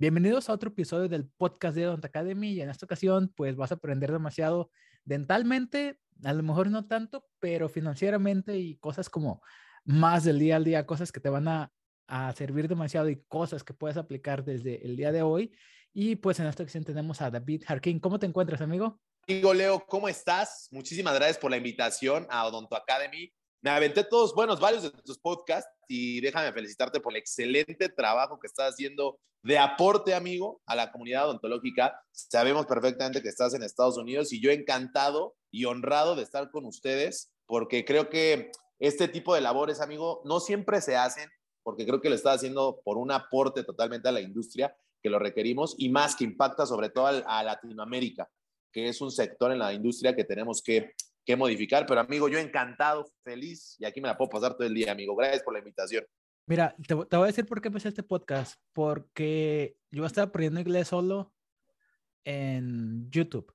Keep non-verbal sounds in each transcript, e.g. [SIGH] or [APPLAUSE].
Bienvenidos a otro episodio del podcast de Odont Academy y en esta ocasión pues vas a aprender demasiado dentalmente, a lo mejor no tanto, pero financieramente y cosas como más del día al día, cosas que te van a, a servir demasiado y cosas que puedes aplicar desde el día de hoy. Y pues en esta ocasión tenemos a David Harkin. ¿Cómo te encuentras, amigo? Amigo Leo, ¿cómo estás? Muchísimas gracias por la invitación a Odonto Academy. Me aventé todos, buenos, varios de tus podcasts y déjame felicitarte por el excelente trabajo que estás haciendo de aporte, amigo, a la comunidad odontológica. Sabemos perfectamente que estás en Estados Unidos y yo encantado y honrado de estar con ustedes porque creo que este tipo de labores, amigo, no siempre se hacen porque creo que lo estás haciendo por un aporte totalmente a la industria que lo requerimos y más que impacta sobre todo a Latinoamérica, que es un sector en la industria que tenemos que que modificar, pero amigo, yo encantado, feliz y aquí me la puedo pasar todo el día, amigo. Gracias por la invitación. Mira, te, voy a decir por qué empecé este podcast, porque yo estaba aprendiendo inglés solo en YouTube.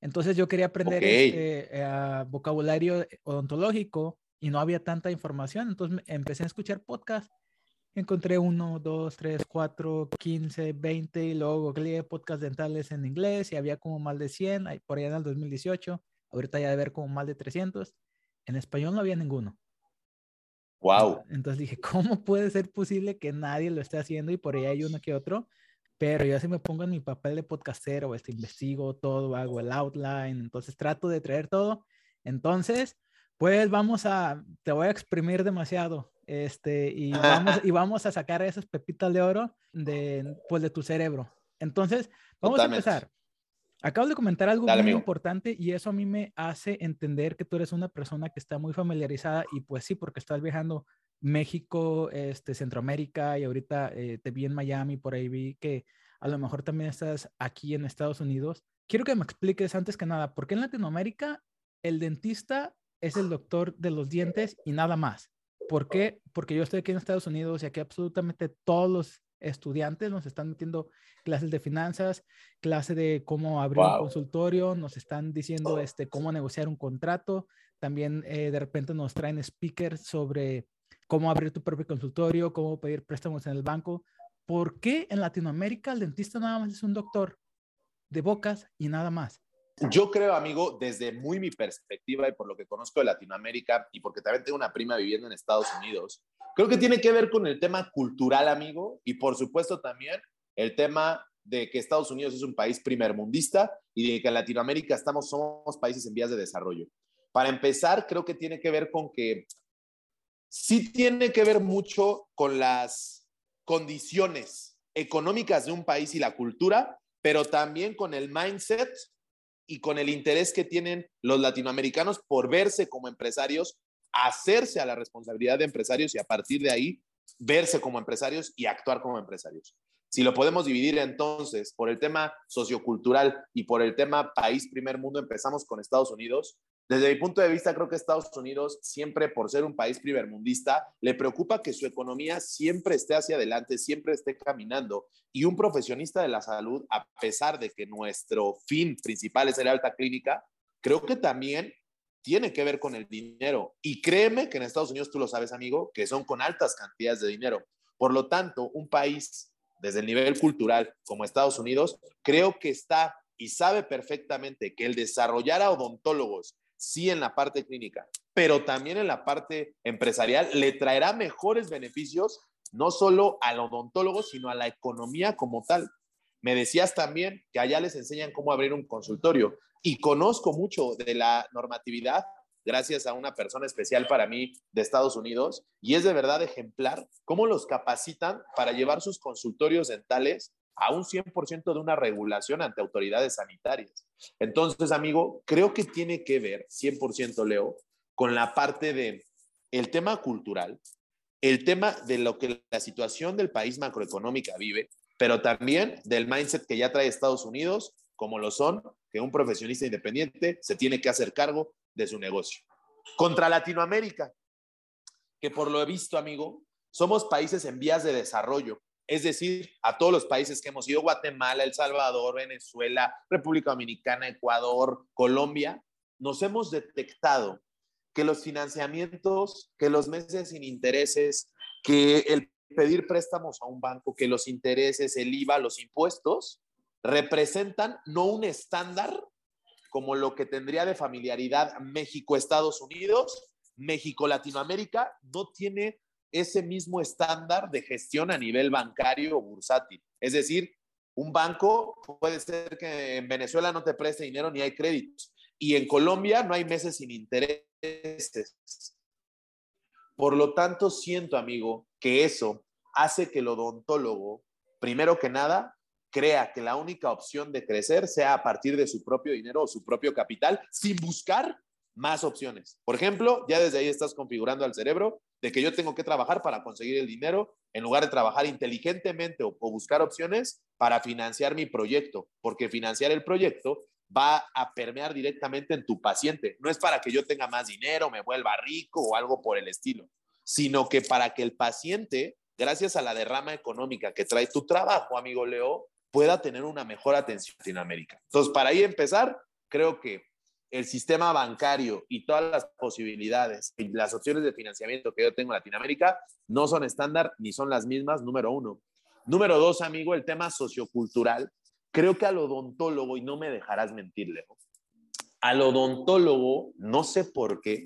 Entonces yo quería aprender este, eh, vocabulario odontológico y no había tanta información. Entonces empecé a escuchar podcasts. Encontré uno, dos, tres, cuatro, quince, veinte y luego googleé podcasts dentales en inglés y había como más de 100 por allá en el 2018. Ahorita ya de ver como más de 300. En español no había ninguno. Wow. Entonces dije, ¿cómo puede ser posible que nadie lo esté haciendo y por ahí hay uno que otro? Pero yo así me pongo en mi papel de podcastero, este, investigo todo, hago el outline, entonces trato de traer todo. Entonces, pues vamos a, te voy a exprimir demasiado, este, y [LAUGHS] vamos, y vamos a sacar esas pepitas de oro de, pues, de tu cerebro. Entonces, vamos a empezar. Acabo de comentar algo muy importante y eso a mí me hace entender que tú eres una persona que está muy familiarizada y pues sí, porque estás viajando México, este, Centroamérica y ahorita eh, te vi en Miami, por ahí vi que a lo mejor también estás aquí en Estados Unidos. Quiero que me expliques antes que nada, ¿por qué en Latinoamérica el dentista es el doctor de los dientes y nada más? ¿Por qué? Porque yo estoy aquí en Estados Unidos y aquí absolutamente todos los estudiantes, nos están metiendo clases de finanzas, clase de cómo abrir un consultorio, nos están diciendo este, cómo negociar un contrato, también eh, de repente nos traen speakers sobre cómo abrir tu propio consultorio, cómo pedir préstamos en el banco. ¿Por qué en Latinoamérica el dentista nada más es un doctor de bocas y nada más? Yo creo, amigo, desde muy mi perspectiva y por lo que conozco de Latinoamérica y porque también tengo una prima viviendo en Estados Unidos, creo que tiene que ver con el tema cultural, amigo, y por supuesto también el tema de que Estados Unidos es un país primermundista y de que en Latinoamérica estamos, somos países en vías de desarrollo. Para empezar, creo que tiene que ver con que sí tiene que ver mucho con las condiciones económicas de un país y la cultura, pero también con el mindset y con el interés que tienen los latinoamericanos por verse como empresarios, hacerse a la responsabilidad de empresarios y a partir de ahí verse como empresarios y actuar como empresarios. Si lo podemos dividir entonces por el tema sociocultural y por el tema país primer mundo, empezamos con Estados Unidos. Desde mi punto de vista, creo que Estados Unidos, siempre por ser un país primermundista, le preocupa que su economía siempre esté hacia adelante, siempre esté caminando. Y un profesionista de la salud, a pesar de que nuestro fin principal es el alta clínica, creo que también tiene que ver con el dinero. Y créeme que en Estados Unidos, tú lo sabes, amigo, que son con altas cantidades de dinero. Por lo tanto, un país desde el nivel cultural como Estados Unidos, creo que está y sabe perfectamente que el desarrollar a odontólogos, sí en la parte clínica, pero también en la parte empresarial, le traerá mejores beneficios no solo al odontólogo, sino a la economía como tal. Me decías también que allá les enseñan cómo abrir un consultorio y conozco mucho de la normatividad gracias a una persona especial para mí de Estados Unidos y es de verdad ejemplar cómo los capacitan para llevar sus consultorios dentales a un 100% de una regulación ante autoridades sanitarias. Entonces, amigo, creo que tiene que ver 100% Leo con la parte de el tema cultural, el tema de lo que la situación del país macroeconómica vive, pero también del mindset que ya trae Estados Unidos, como lo son que un profesionista independiente se tiene que hacer cargo de su negocio. Contra Latinoamérica, que por lo he visto, amigo, somos países en vías de desarrollo. Es decir, a todos los países que hemos ido, Guatemala, El Salvador, Venezuela, República Dominicana, Ecuador, Colombia, nos hemos detectado que los financiamientos, que los meses sin intereses, que el pedir préstamos a un banco, que los intereses, el IVA, los impuestos representan no un estándar como lo que tendría de familiaridad México-Estados Unidos, México-Latinoamérica, no tiene ese mismo estándar de gestión a nivel bancario o bursátil. Es decir, un banco puede ser que en Venezuela no te preste dinero ni hay créditos y en Colombia no hay meses sin intereses. Por lo tanto, siento, amigo, que eso hace que el odontólogo, primero que nada, crea que la única opción de crecer sea a partir de su propio dinero o su propio capital, sin buscar más opciones. Por ejemplo, ya desde ahí estás configurando al cerebro de que yo tengo que trabajar para conseguir el dinero en lugar de trabajar inteligentemente o, buscar opciones para financiar mi proyecto, porque financiar el proyecto va a permear directamente en tu paciente. No es para que yo tenga más dinero, me vuelva rico o algo por el estilo, sino que para que el paciente, gracias a la derrama económica que trae tu trabajo, amigo Leo, pueda tener una mejor atención en Latinoamérica. Entonces, para ahí empezar, creo que el sistema bancario y todas las posibilidades y las opciones de financiamiento que yo tengo en Latinoamérica no son estándar ni son las mismas, número uno. Número dos, amigo, el tema sociocultural. Creo que al odontólogo, y no me dejarás mentirle, al odontólogo, no sé por qué,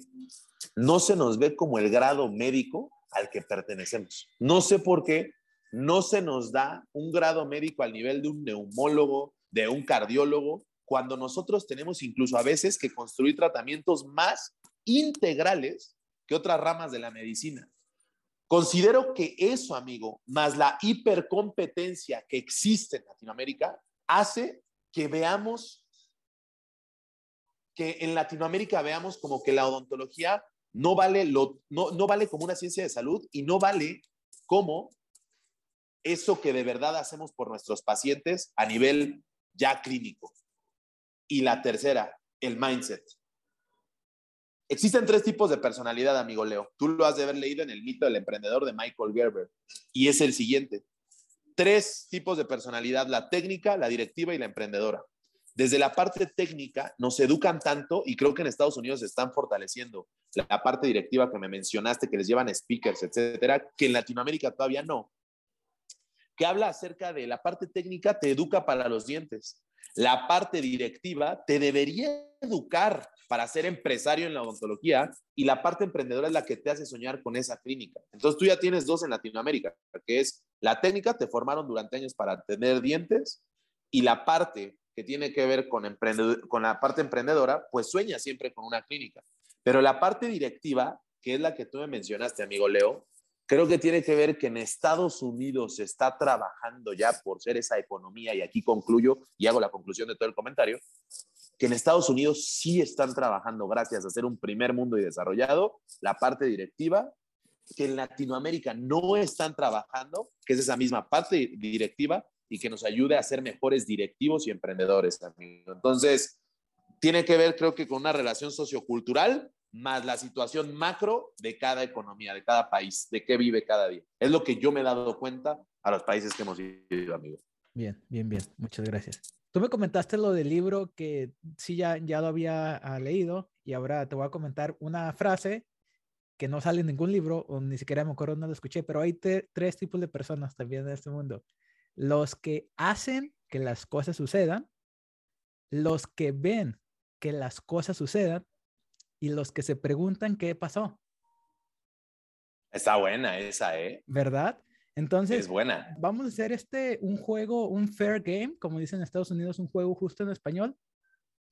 no se nos ve como el grado médico al que pertenecemos. No sé por qué no se nos da un grado médico al nivel de un neumólogo, de un cardiólogo, cuando nosotros tenemos incluso a veces que construir tratamientos más integrales que otras ramas de la medicina. Considero que eso, amigo, más la hipercompetencia que existe en Latinoamérica, hace que veamos, que en Latinoamérica veamos como que la odontología no vale, lo, no, no vale como una ciencia de salud y no vale como eso que de verdad hacemos por nuestros pacientes a nivel ya clínico. Y la tercera, el mindset. Existen tres tipos de personalidad, amigo Leo. Tú lo has de haber leído en el mito del emprendedor de Michael Gerber. Y es el siguiente. Tres tipos de personalidad, la técnica, la directiva y la emprendedora. Desde la parte técnica nos educan tanto y creo que en Estados Unidos se están fortaleciendo la parte directiva que me mencionaste, que les llevan speakers, etcétera, que en Latinoamérica todavía no que habla acerca de la parte técnica, te educa para los dientes. La parte directiva te debería educar para ser empresario en la odontología y la parte emprendedora es la que te hace soñar con esa clínica. Entonces tú ya tienes dos en Latinoamérica, que es la técnica, te formaron durante años para tener dientes y la parte que tiene que ver con, con la parte emprendedora, pues sueña siempre con una clínica. Pero la parte directiva, que es la que tú me mencionaste, amigo Leo, Creo que tiene que ver que en Estados Unidos se está trabajando ya por ser esa economía, y aquí concluyo y hago la conclusión de todo el comentario, que en Estados Unidos sí están trabajando gracias a ser un primer mundo y desarrollado, la parte directiva, que en Latinoamérica no están trabajando, que es esa misma parte directiva y que nos ayude a ser mejores directivos y emprendedores. Entonces, tiene que ver, creo que, con una relación sociocultural más la situación macro de cada economía, de cada país, de qué vive cada día. Es lo que yo me he dado cuenta a los países que hemos ido, amigo. Bien, bien, bien. Muchas gracias. Tú me comentaste lo del libro que sí ya, ya lo había ah, leído y ahora te voy a comentar una frase que no sale en ningún libro o ni siquiera me acuerdo no lo escuché, pero hay tres tipos de personas también en este mundo. Los que hacen que las cosas sucedan, los que ven que las cosas sucedan y los que se preguntan qué pasó. Está buena esa, ¿eh? ¿Verdad? Entonces, es buena. Vamos a hacer este un juego, un fair game, como dicen en Estados Unidos, un juego justo en español.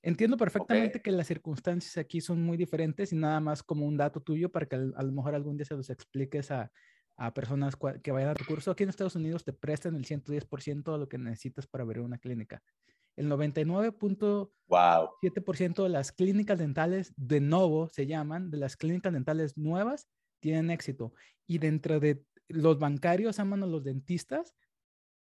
Entiendo perfectamente que las circunstancias aquí son muy diferentes y nada más como un dato tuyo para que a lo mejor algún día se los expliques a, a personas que vayan a tu curso. Aquí en Estados Unidos te prestan el 110% de lo que necesitas para abrir una clínica el 99.7% de las clínicas dentales de nuevo se llaman, de las clínicas dentales nuevas, tienen éxito. Y dentro de los bancarios aman a los dentistas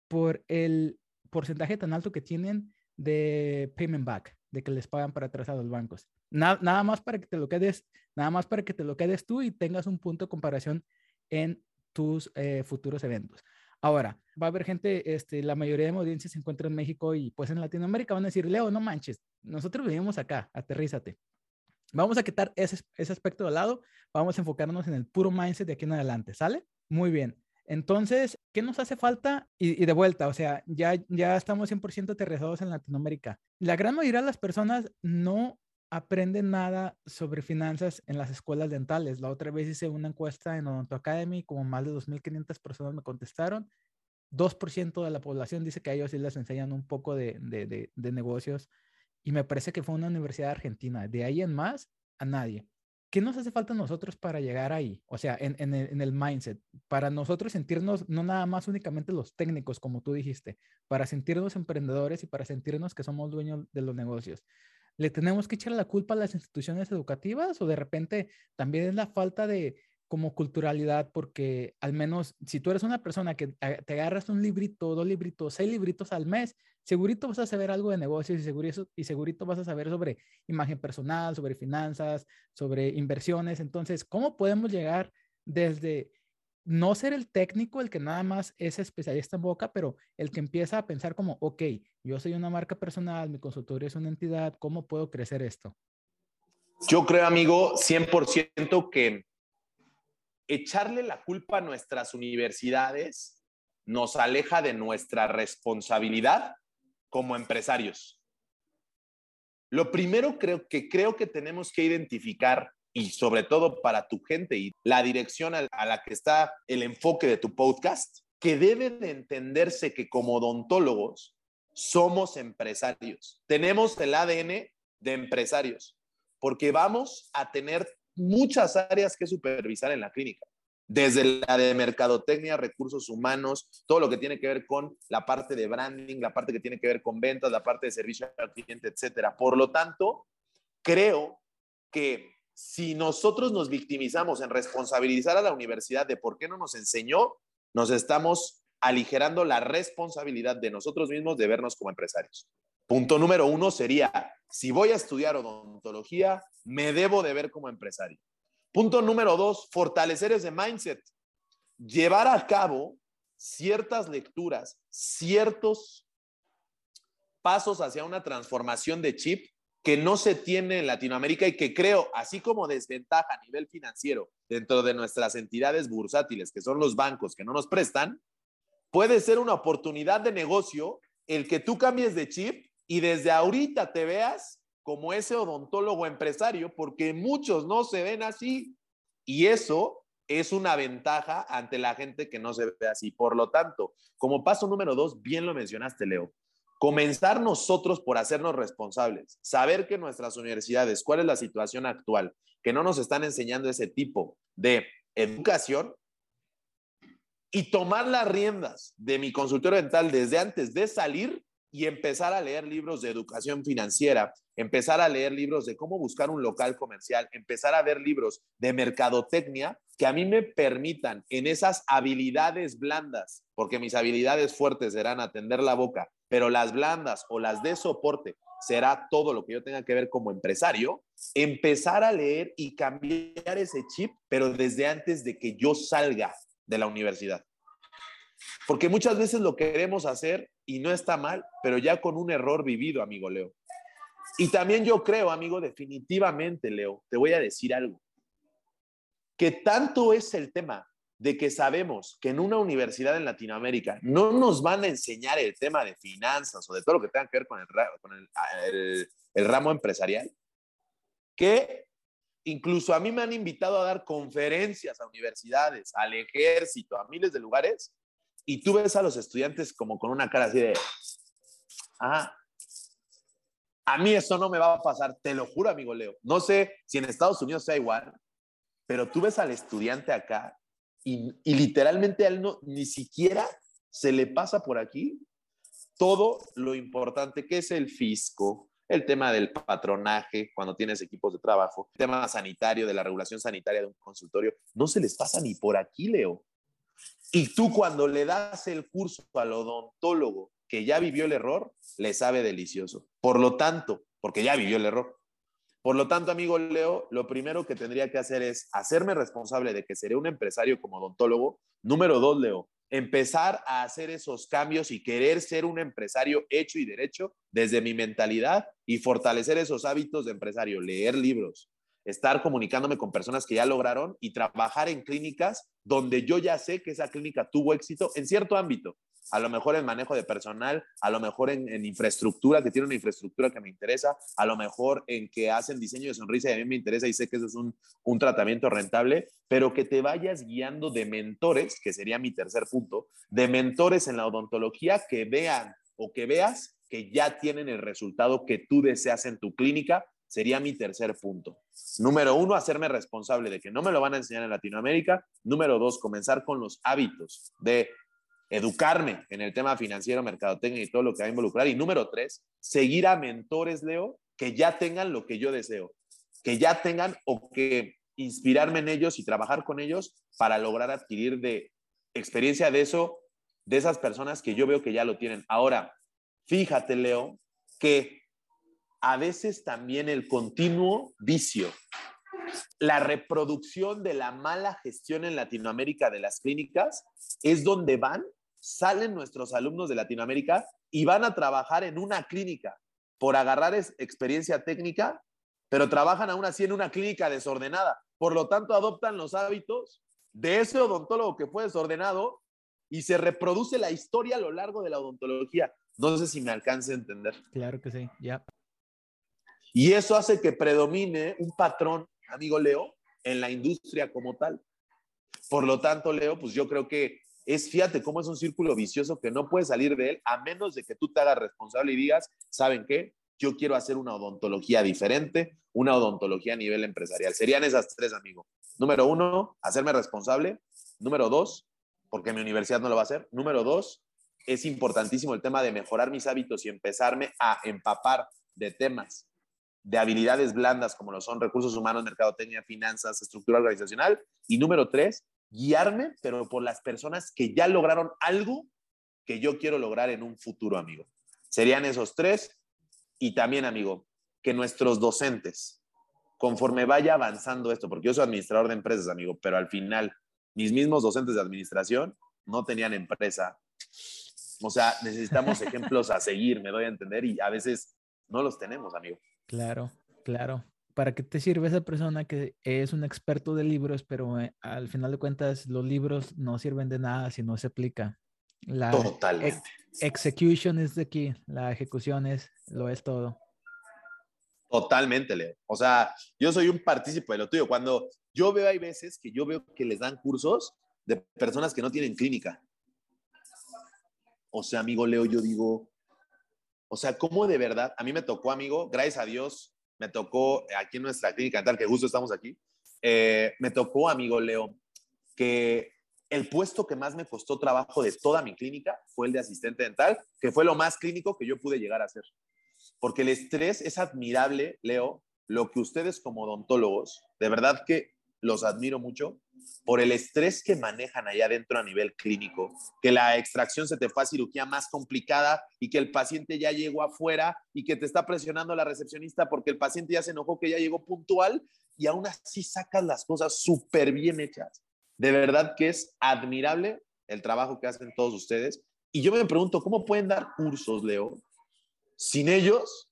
por el porcentaje tan alto que tienen de payment back, de que les pagan para atrás a los bancos. nada más para que te lo quedes, nada más para que te lo quedes tú y tengas un punto de comparación en tus eh, futuros eventos. Ahora, va a haber gente, este, la mayoría de mi audiencia se encuentra en México y pues en Latinoamérica van a decir, Leo, no manches, nosotros vivimos acá, aterrízate. Vamos a quitar ese, ese aspecto de lado, vamos a enfocarnos en el puro mindset de aquí en adelante, ¿sale? Muy bien. Entonces, ¿qué nos hace falta? Y, de vuelta, o sea, ya, ya estamos 100% aterrizados en Latinoamérica. La gran mayoría de las personas no aprenden nada sobre finanzas en las escuelas dentales. La otra vez hice una encuesta en Odonto Academy, como más de 2.500 personas me contestaron. 2% de la población dice que a ellos sí les enseñan un poco de, de, de negocios y me parece que fue una universidad argentina. De ahí en más, a nadie. ¿qué nos hace falta a nosotros para llegar ahí? O sea, en, el, mindset, para nosotros sentirnos no nada más únicamente los técnicos, como tú dijiste, para sentirnos emprendedores y para sentirnos que somos dueños de los negocios. ¿Le tenemos que echar la culpa a las instituciones educativas o de repente también es la falta de, como culturalidad, porque al menos si tú eres una persona que te agarras un librito, dos libritos, seis libritos al mes, segurito vas a saber algo de negocios y segurito, y segurito vas a saber sobre imagen personal, sobre finanzas, sobre inversiones. Entonces, ¿cómo podemos llegar desde no ser el técnico, el que nada más es especialista en boca, pero el que empieza a pensar como, ok, yo soy una marca personal, mi consultorio es una entidad, ¿cómo puedo crecer esto? Yo creo, amigo, 100% que echarle la culpa a nuestras universidades nos aleja de nuestra responsabilidad como empresarios. Lo primero creo que creo que tenemos que identificar y sobre todo para tu gente y la dirección a, la que está el enfoque de tu podcast, que debe de entenderse que como odontólogos somos empresarios. Tenemos el ADN de empresarios porque vamos a tener muchas áreas que supervisar en la clínica, desde la de mercadotecnia, recursos humanos, todo lo que tiene que ver con la parte de branding, la parte que tiene que ver con ventas, la parte de servicio al cliente, etcétera. Por lo tanto, creo que si nosotros nos victimizamos en responsabilizar a la universidad de por qué no nos enseñó, nos estamos aligerando la responsabilidad de nosotros mismos de vernos como empresarios. Punto número uno sería, si voy a estudiar odontología, me debo de ver como empresario. Punto número dos, fortalecer ese mindset. Llevar a cabo ciertas lecturas, ciertos pasos hacia una transformación de chip que no se tiene en Latinoamérica y que creo, así como desventaja a nivel financiero dentro de nuestras entidades bursátiles, que son los bancos que no nos prestan, puede ser una oportunidad de negocio el que tú cambies de chip y desde ahorita te veas como ese odontólogo empresario, porque muchos no se ven así. Y eso es una ventaja ante la gente que no se ve así. Por lo tanto, como paso número dos, bien lo mencionaste, Leo, comenzar nosotros por hacernos responsables, saber que nuestras universidades, cuál es la situación actual, que no nos están enseñando ese tipo de educación y tomar las riendas de mi consultorio dental desde antes de salir y empezar a leer libros de educación financiera, empezar a leer libros de cómo buscar un local comercial, empezar a ver libros de mercadotecnia que a mí me permitan en esas habilidades blandas, porque mis habilidades fuertes serán atender la boca, pero las blandas o las de soporte será todo lo que yo tenga que ver como empresario, empezar a leer y cambiar ese chip, pero desde antes de que yo salga de la universidad. Porque muchas veces lo queremos hacer y no está mal, pero ya con un error vivido, amigo Leo. Y también yo creo, amigo, definitivamente, Leo, te voy a decir algo, que tanto es el tema de que sabemos que en una universidad en Latinoamérica no nos van a enseñar el tema de finanzas o de todo lo que tenga que ver con el, el ramo empresarial, que incluso a mí me han invitado a dar conferencias a universidades, al ejército, a miles de lugares, y tú ves a los estudiantes como con una cara así de, ah, a mí eso no me va a pasar, te lo juro, amigo Leo. No sé si en Estados Unidos sea igual, pero tú ves al estudiante acá y, literalmente a él no, ni siquiera se le pasa por aquí todo lo importante que es el fisco, el tema del patronaje cuando tienes equipos de trabajo, el tema sanitario, de la regulación sanitaria de un consultorio, no se les pasa ni por aquí, Leo. Y tú cuando le das el curso al odontólogo que ya vivió el error, le sabe delicioso. Por lo tanto, porque ya vivió el error. Por lo tanto, amigo Leo, lo primero que tendría que hacer es hacerme responsable de que seré un empresario como odontólogo. Número dos, Leo, empezar a hacer esos cambios y querer ser un empresario hecho y derecho desde mi mentalidad y fortalecer esos hábitos de empresario, leer libros, estar comunicándome con personas que ya lograron y trabajar en clínicas donde yo ya sé que esa clínica tuvo éxito en cierto ámbito. A lo mejor en manejo de personal, a lo mejor en, infraestructura, que tiene una infraestructura que me interesa, a lo mejor en que hacen diseño de sonrisa y a mí me interesa y sé que eso es un, un tratamiento rentable, pero que te vayas guiando de mentores, que sería mi tercer punto, de mentores en la odontología que vean o que veas que ya tienen el resultado que tú deseas en tu clínica sería mi tercer punto. Número uno, hacerme responsable de que no me lo van a enseñar en Latinoamérica. Número dos, comenzar con los hábitos de educarme en el tema financiero, mercadotecnia y todo lo que va a involucrar. Y número tres, seguir a mentores, Leo, que ya tengan lo que yo deseo, que ya tengan o que inspirarme en ellos y trabajar con ellos para lograr adquirir de experiencia de eso, de esas personas que yo veo que ya lo tienen. Ahora, fíjate, Leo, que a veces también el continuo vicio. La reproducción de la mala gestión en Latinoamérica de las clínicas es donde van, salen nuestros alumnos de Latinoamérica y van a trabajar en una clínica por agarrar experiencia técnica, pero trabajan aún así en una clínica desordenada. Por lo tanto, adoptan los hábitos de ese odontólogo que fue desordenado y se reproduce la historia a lo largo de la odontología. No sé si me alcance a entender. Claro que sí, ya. Y eso hace que predomine un patrón, amigo Leo, en la industria como tal. Por lo tanto, Leo, pues yo creo que es, fíjate cómo es un círculo vicioso que no puedes salir de él a menos de que tú te hagas responsable y digas, ¿saben qué? Yo quiero hacer una odontología diferente, una odontología a nivel empresarial. Serían esas tres, amigo. Número uno, hacerme responsable. Número dos, porque mi universidad no lo va a hacer. Número dos, es importantísimo el tema de mejorar mis hábitos y empezarme a empapar de temas de habilidades blandas como lo son recursos humanos, mercadotecnia, finanzas, estructura organizacional. Y número tres, guiarme, pero por las personas que ya lograron algo que yo quiero lograr en un futuro, amigo. Serían esos tres. Y también, amigo, que nuestros docentes, conforme vaya avanzando esto, porque yo soy administrador de empresas, amigo, pero al final mis mismos docentes de administración no tenían empresa. O sea, necesitamos [LAUGHS] ejemplos a seguir, me doy a entender, y a veces no los tenemos, amigo. Claro, claro. ¿Para qué te sirve esa persona que es un experto de libros, pero eh, al final de cuentas los libros no sirven de nada si no se aplica? La Totalmente. execution es de aquí, la ejecución es, lo es todo. Totalmente, Leo. O sea, yo soy un partícipe de lo tuyo. Cuando yo veo, hay veces que yo veo que les dan cursos de personas que no tienen clínica. O sea, amigo Leo, yo digo, o sea, ¿cómo de verdad? A mí me tocó, amigo, gracias a Dios, me tocó aquí en nuestra clínica dental, que justo estamos aquí, eh, me tocó, amigo Leo, que el puesto que más me costó trabajo de toda mi clínica fue el de asistente dental, que fue lo más clínico que yo pude llegar a hacer. Porque el estrés es admirable, Leo, lo que ustedes como odontólogos, de verdad que los admiro mucho por el estrés que manejan allá adentro a nivel clínico, que la extracción se te fue a cirugía más complicada y que el paciente ya llegó afuera y que te está presionando la recepcionista porque el paciente ya se enojó que ya llegó puntual y aún así sacas las cosas súper bien hechas. De verdad que es admirable el trabajo que hacen todos ustedes. Y yo me pregunto, ¿cómo pueden dar cursos, Leo, sin ellos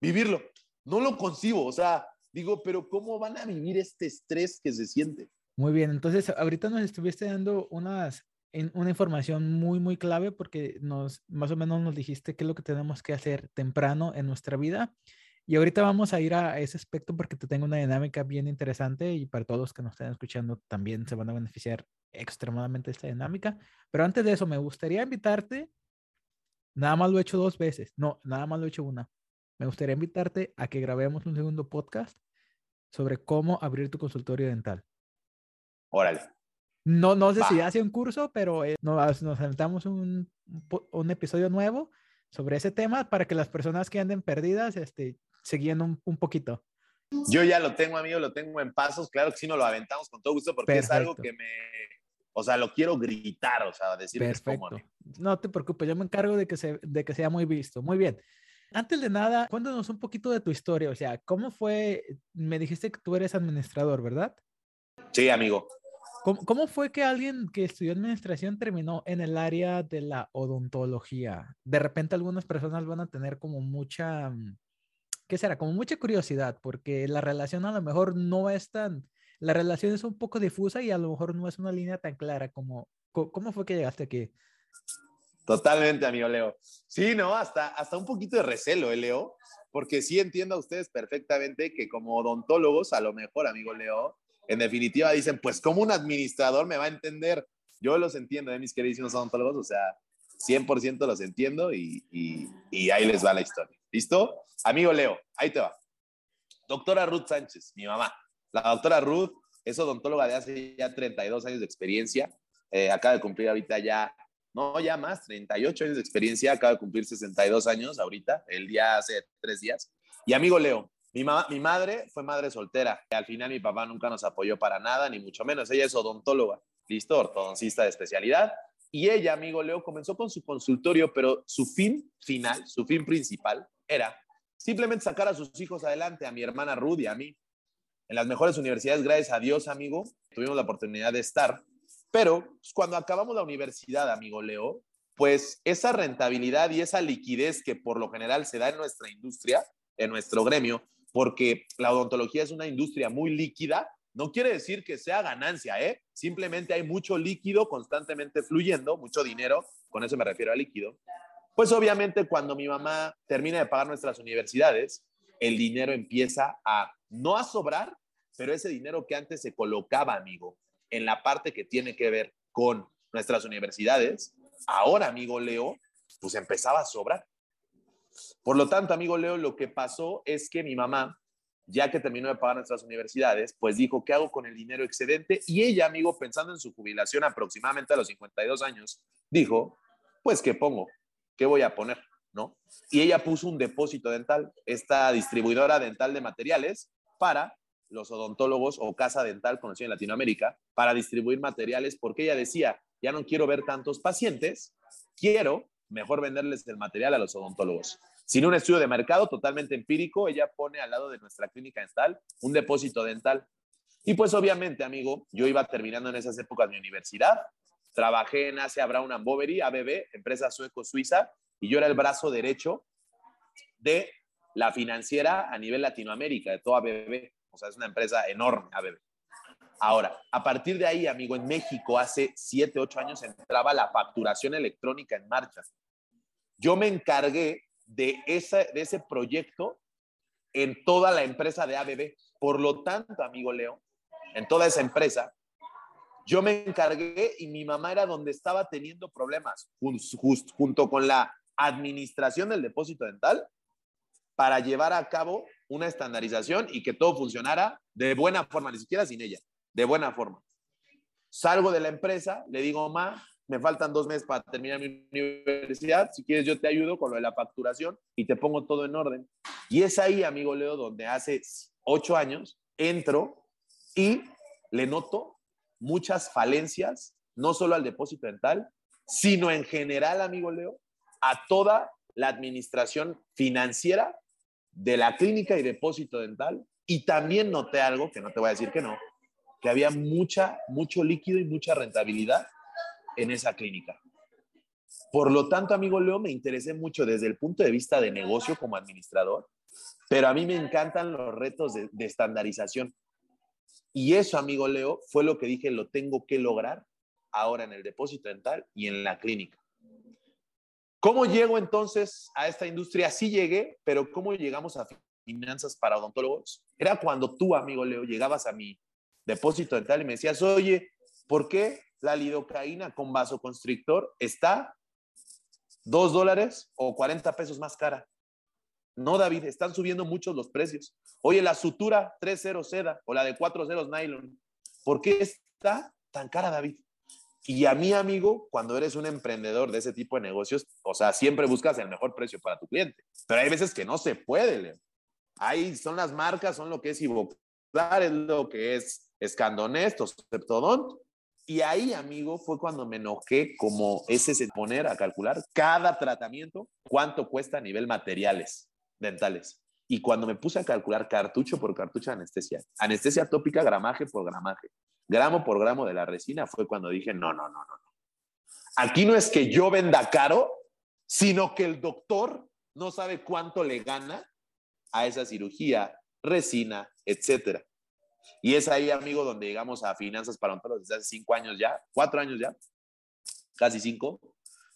vivirlo? No lo concibo, o sea, Digo, pero ¿cómo van a vivir este estrés que se siente? Muy bien, entonces ahorita nos estuviste dando unas, una información muy, muy clave porque nos, más o menos nos dijiste qué es lo que tenemos que hacer temprano en nuestra vida. Y ahorita vamos a ir a ese aspecto porque te tengo una dinámica bien interesante y para todos los que nos estén escuchando también se van a beneficiar extremadamente de esta dinámica. Pero antes de eso, me gustaría invitarte, nada más lo he hecho dos veces, no, nada más lo he hecho una me gustaría invitarte a que grabemos un segundo podcast sobre cómo abrir tu consultorio dental. Órale. No, no sé si hace un curso, pero eh, nos, nos sentamos un, un, episodio nuevo sobre ese tema para que las personas que anden perdidas este, siguiendo un, un, poquito. Yo ya lo tengo, amigo, lo tengo en pasos. Claro que sí, nos lo aventamos con todo gusto porque es algo que me, o sea, lo quiero gritar, o sea, decir Perfecto. no te preocupes, yo me encargo de que, se, de que sea muy visto. Muy bien. Antes de nada, cuéntanos un poquito de tu historia, o sea, ¿cómo fue? Me dijiste que tú eres administrador, ¿verdad? Sí, amigo. ¿Cómo, fue que alguien que estudió administración terminó en el área de la odontología? De repente algunas personas van a tener como mucha, mm, ¿qué será? Como mucha curiosidad, porque la relación a lo mejor no es tan, la relación es un poco difusa y a lo mejor no es una línea tan clara como, ¿cómo fue que llegaste aquí? Totalmente, amigo Leo. Sí, no, hasta, hasta un poquito de recelo, ¿eh, Leo? Porque sí entiendo a ustedes perfectamente que como odontólogos, a lo mejor, amigo Leo, en definitiva dicen, pues como un administrador me va a entender. Yo los entiendo, ¿eh, mis queridos odontólogos, o sea, 100% los entiendo y, y, ahí les va la historia. ¿Listo? Amigo Leo, ahí te va. Doctora Ruth Sánchez, mi mamá. La doctora Ruth es odontóloga de hace ya 32 años de experiencia. Eh, acaba de cumplir ahorita ya, no ya más, 38 años de experiencia. Acaba de cumplir 62 años ahorita, el día hace tres días. Y amigo Leo, mi, mi madre fue madre soltera. Al final mi papá nunca nos apoyó para nada, ni mucho menos. Ella es odontóloga, listo, ortodoncista de especialidad. Y ella, amigo Leo, comenzó con su consultorio, pero su fin final, su fin principal era simplemente sacar a sus hijos adelante, a mi hermana Rudy, a mí. En las mejores universidades, gracias a Dios, amigo, tuvimos la oportunidad de estar. Pero pues, cuando acabamos la universidad, amigo Leo, pues esa rentabilidad y esa liquidez que por lo general se da en nuestra industria, en nuestro gremio, porque la odontología es una industria muy líquida, no quiere decir que sea ganancia, ¿eh? Simplemente hay mucho líquido constantemente fluyendo, mucho dinero, con eso me refiero a líquido. Pues obviamente cuando mi mamá termina de pagar nuestras universidades, el dinero empieza a no a sobrar, pero ese dinero que antes se colocaba, amigo, en la parte que tiene que ver con nuestras universidades, ahora, amigo Leo, pues empezaba a sobrar. Por lo tanto, amigo Leo, lo que pasó es que mi mamá ya que terminó de pagar nuestras universidades, pues dijo, ¿qué hago con el dinero excedente? Y ella, amigo, pensando en su jubilación aproximadamente a los 52 años, dijo, pues, ¿qué pongo? ¿Qué voy a poner? ¿No? Y ella puso un depósito dental, esta distribuidora dental de materiales para los odontólogos o casa dental conocida en Latinoamérica, para distribuir materiales, porque ella decía, ya no quiero ver tantos pacientes, quiero mejor venderles el material a los odontólogos. Sin un estudio de mercado totalmente empírico, ella pone al lado de nuestra clínica dental un depósito dental. Y pues obviamente, amigo, yo iba terminando en esas épocas mi universidad, trabajé en Asia Brown and Boveri, ABB, empresa sueco-suiza, y yo era el brazo derecho de la financiera a nivel Latinoamérica, de toda ABB. O sea, es una empresa enorme, ABB. Ahora, a partir de ahí, amigo, en México hace 7, 8 años entraba la facturación electrónica en marcha. Yo me encargué de ese, de ese proyecto en toda la empresa de ABB. Por lo tanto, amigo Leo, en toda esa empresa, yo me encargué y mi mamá era donde estaba teniendo problemas, junto con la administración del depósito dental, para llevar a cabo una estandarización y que todo funcionara de buena forma, ni siquiera sin ella, de buena forma. Salgo de la empresa, le digo, mamá, me faltan dos meses para terminar mi universidad, si quieres yo te ayudo con lo de la facturación y te pongo todo en orden. Y es ahí, amigo Leo, donde hace ocho años entro y le noto muchas falencias, no solo al depósito dental, sino en general, amigo Leo, a toda la administración financiera de la clínica y depósito dental. Y también noté algo, que no te voy a decir que no, que había mucha, mucho líquido y mucha rentabilidad en esa clínica. Por lo tanto, amigo Leo, me interesé mucho desde el punto de vista de negocio como administrador, pero a mí me encantan los retos de, estandarización. Y eso, amigo Leo, fue lo que dije, lo tengo que lograr ahora en el depósito dental y en la clínica. ¿Cómo llego entonces a esta industria? Sí llegué, pero ¿cómo llegamos a finanzas para odontólogos? Era cuando tú, amigo Leo, llegabas a mi depósito dental y me decías, oye, ¿por qué la lidocaína con vasoconstrictor está 2 dólares o 40 pesos más cara. No, David, están subiendo muchos los precios. Oye, la sutura 3.0 seda o la de 4.0 nylon, ¿por qué está tan cara, David? Y a mi amigo, cuando eres un emprendedor de ese tipo de negocios, o sea, siempre buscas el mejor precio para tu cliente. Pero hay veces que no se puede, Leo. Ahí son las marcas, son lo que es Ivoclar, es lo que es Escandonest o Septodont, y ahí, amigo, fue cuando me enojé como ese se poner a calcular cada tratamiento, cuánto cuesta a nivel materiales dentales. Y cuando me puse a calcular cartucho por cartucho de anestesia, anestesia tópica, gramaje por gramaje, gramo por gramo de la resina, fue cuando dije, no, no, no, no. Aquí no es que yo venda caro, sino que el doctor no sabe cuánto le gana a esa cirugía, resina, etcétera. Y es ahí, amigo, donde llegamos a finanzas para odontólogos desde hace cinco años ya, cuatro años ya, casi cinco,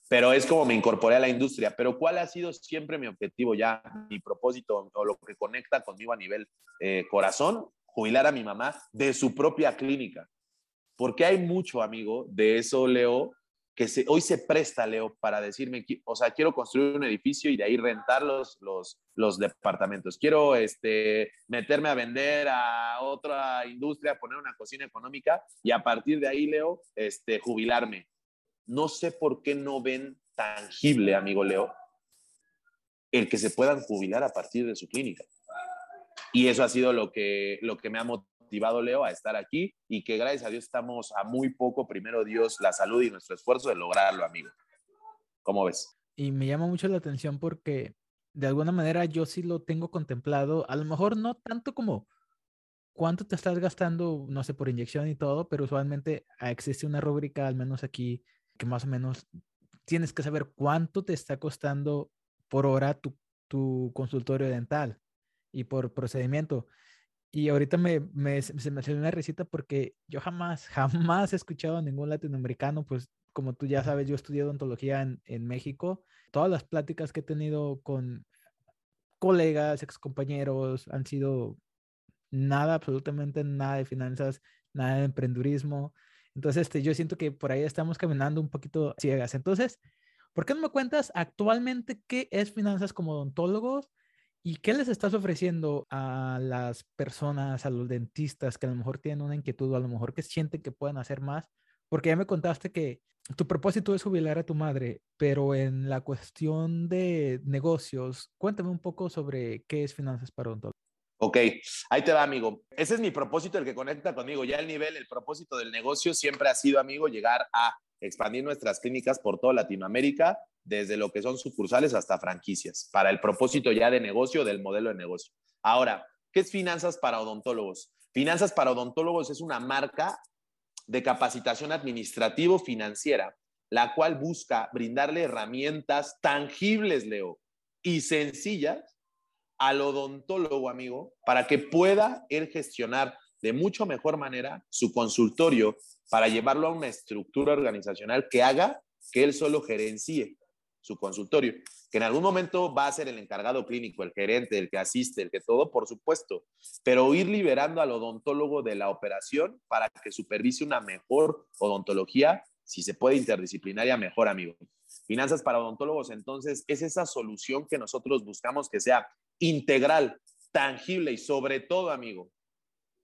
pero es como me incorporé a la industria. Pero ¿cuál ha sido siempre mi objetivo ya, mi propósito o lo que conecta conmigo a nivel eh, corazón? Jubilar a mi mamá de su propia clínica. Porque hay mucho, amigo, de eso, Leo, que hoy se presta, Leo, para decirme, o sea, quiero construir un edificio y de ahí rentar los, los, los departamentos. Quiero este, meterme a vender a otra industria, poner una cocina económica y a partir de ahí, Leo, este, jubilarme. No sé por qué no ven tangible, amigo Leo, el que se puedan jubilar a partir de su clínica. Y eso ha sido lo que, lo que me ha motivado Leo, a estar aquí y que gracias a Dios estamos a muy poco, primero Dios, la salud y nuestro esfuerzo de lograrlo, amigo. ¿Cómo ves? Y me llama mucho la atención porque de alguna manera yo sí lo tengo contemplado, a lo mejor no tanto como cuánto te estás gastando, no sé, por inyección y todo, pero usualmente existe una rúbrica, al menos aquí, que más o menos tienes que saber cuánto te está costando por hora tu, tu consultorio dental y por procedimiento. Y ahorita me, me, se me hace una risita porque yo jamás, [LAUGHS] jamás he escuchado a ningún latinoamericano, pues como tú ya sabes, yo estudié odontología en, en México. Todas las pláticas que he tenido con colegas, excompañeros, han sido nada, absolutamente nada de finanzas, nada de emprendurismo. Entonces, este, yo siento que por ahí estamos caminando un poquito ciegas. Entonces, ¿por qué no me cuentas actualmente qué es finanzas como odontólogos? ¿Y qué les estás ofreciendo a las personas, a los dentistas que a lo mejor tienen una inquietud o a lo mejor que sienten que pueden hacer más? Porque ya me contaste que tu propósito es jubilar a tu madre, pero en la cuestión de negocios, cuéntame un poco sobre qué es finanzas para odontólogos. Ok, ahí te va, amigo. Ese es mi propósito, el que conecta conmigo. Ya el nivel, el propósito del negocio siempre ha sido, amigo, llegar a expandir nuestras clínicas por toda Latinoamérica desde lo que son sucursales hasta franquicias, para el propósito ya de negocio, del modelo de negocio. Ahora, ¿qué es Finanzas para Odontólogos? Finanzas para Odontólogos es una marca de capacitación administrativo-financiera, la cual busca brindarle herramientas tangibles, Leo, y sencillas al odontólogo, amigo, para que pueda él gestionar de mucho mejor manera su consultorio para llevarlo a una estructura organizacional que haga que él solo gerencie su consultorio, que en algún momento va a ser el encargado clínico, el gerente, el que asiste, el que todo, por supuesto, pero ir liberando al odontólogo de la operación para que supervise una mejor odontología, si se puede interdisciplinaria, mejor amigo. Finanzas para odontólogos, entonces, es esa solución que nosotros buscamos que sea integral, tangible y sobre todo, amigo,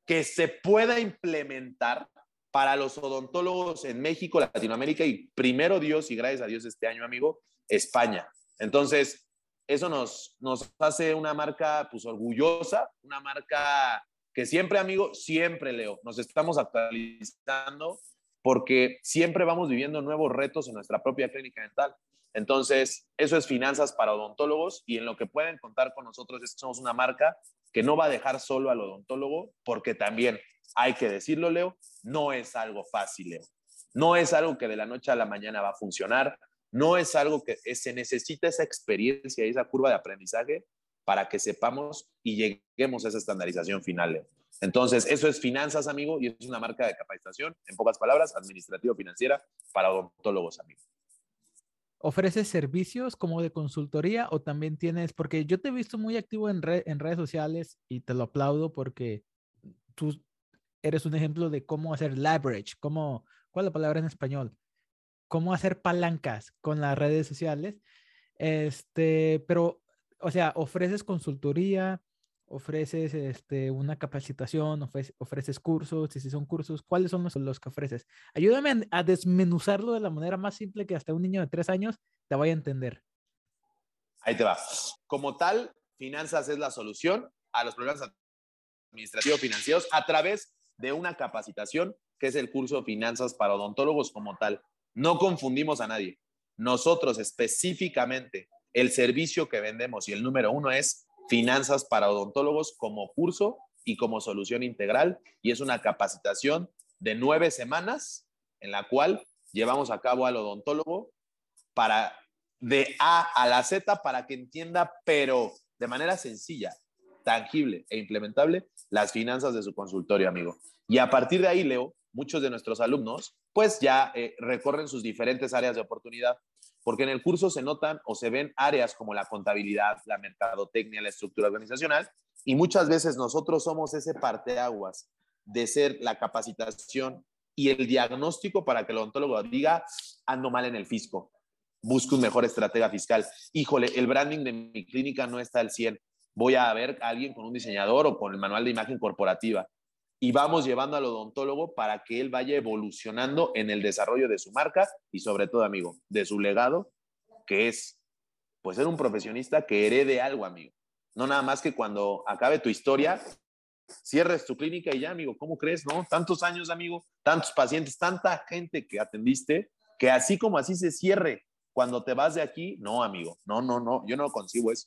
que se pueda implementar para los odontólogos en México, Latinoamérica y primero Dios y gracias a Dios este año, amigo, España. Entonces, eso nos, nos hace una marca pues orgullosa, una marca que siempre, amigo, siempre, Leo, nos estamos actualizando porque siempre vamos viviendo nuevos retos en nuestra propia clínica dental. Entonces, eso es finanzas para odontólogos y en lo que pueden contar con nosotros es que somos una marca que no va a dejar solo al odontólogo porque también, hay que decirlo, Leo, no es algo fácil, Leo. No es algo que de la noche a la mañana va a funcionar. No es algo que se necesita esa experiencia y esa curva de aprendizaje para que sepamos y lleguemos a esa estandarización final. Entonces, eso es finanzas, amigo, y es una marca de capacitación, en pocas palabras, administrativo-financiera para odontólogos, amigo. ¿Ofreces servicios como de consultoría o también tienes, porque yo te he visto muy activo en, redes sociales y te lo aplaudo porque tú eres un ejemplo de cómo hacer leverage, cómo, ¿cuál es la palabra en español? cómo hacer palancas con las redes sociales. Este, pero, o sea, ofreces consultoría, ofreces este, una capacitación, ofreces, cursos, y si son cursos, ¿cuáles son los, los que ofreces? Ayúdame a, desmenuzarlo de la manera más simple que hasta un niño de tres años te vaya a entender. Ahí te va. Como tal, finanzas es la solución a los problemas administrativos financieros a través de una capacitación que es el curso Finanzas para Odontólogos como tal. No confundimos a nadie. Nosotros específicamente, el servicio que vendemos y el número uno es finanzas para odontólogos como curso y como solución integral. Y es una capacitación de nueve semanas en la cual llevamos a cabo al odontólogo para de A a la Z para que entienda, pero de manera sencilla, tangible e implementable las finanzas de su consultorio, amigo. Y a partir de ahí, Leo, muchos de nuestros alumnos, pues ya eh, recorren sus diferentes áreas de oportunidad, porque en el curso se notan o se ven áreas como la contabilidad, la mercadotecnia, la estructura organizacional, y muchas veces nosotros somos ese parteaguas de ser la capacitación y el diagnóstico para que el odontólogo diga, ando mal en el fisco, busco un mejor estratega fiscal. Híjole, el branding de mi clínica no está al 100. Voy a ver a alguien con un diseñador o con el manual de imagen corporativa y vamos llevando al odontólogo para que él vaya evolucionando en el desarrollo de su marca y sobre todo, amigo, de su legado, que es pues ser un profesionista que herede algo, amigo. No nada más que cuando acabe tu historia, cierres tu clínica y ya, amigo, ¿cómo crees? No, tantos años, amigo, tantos pacientes, tanta gente que atendiste, que así como así se cierre cuando te vas de aquí, no, amigo, no, no, no, yo no consigo eso.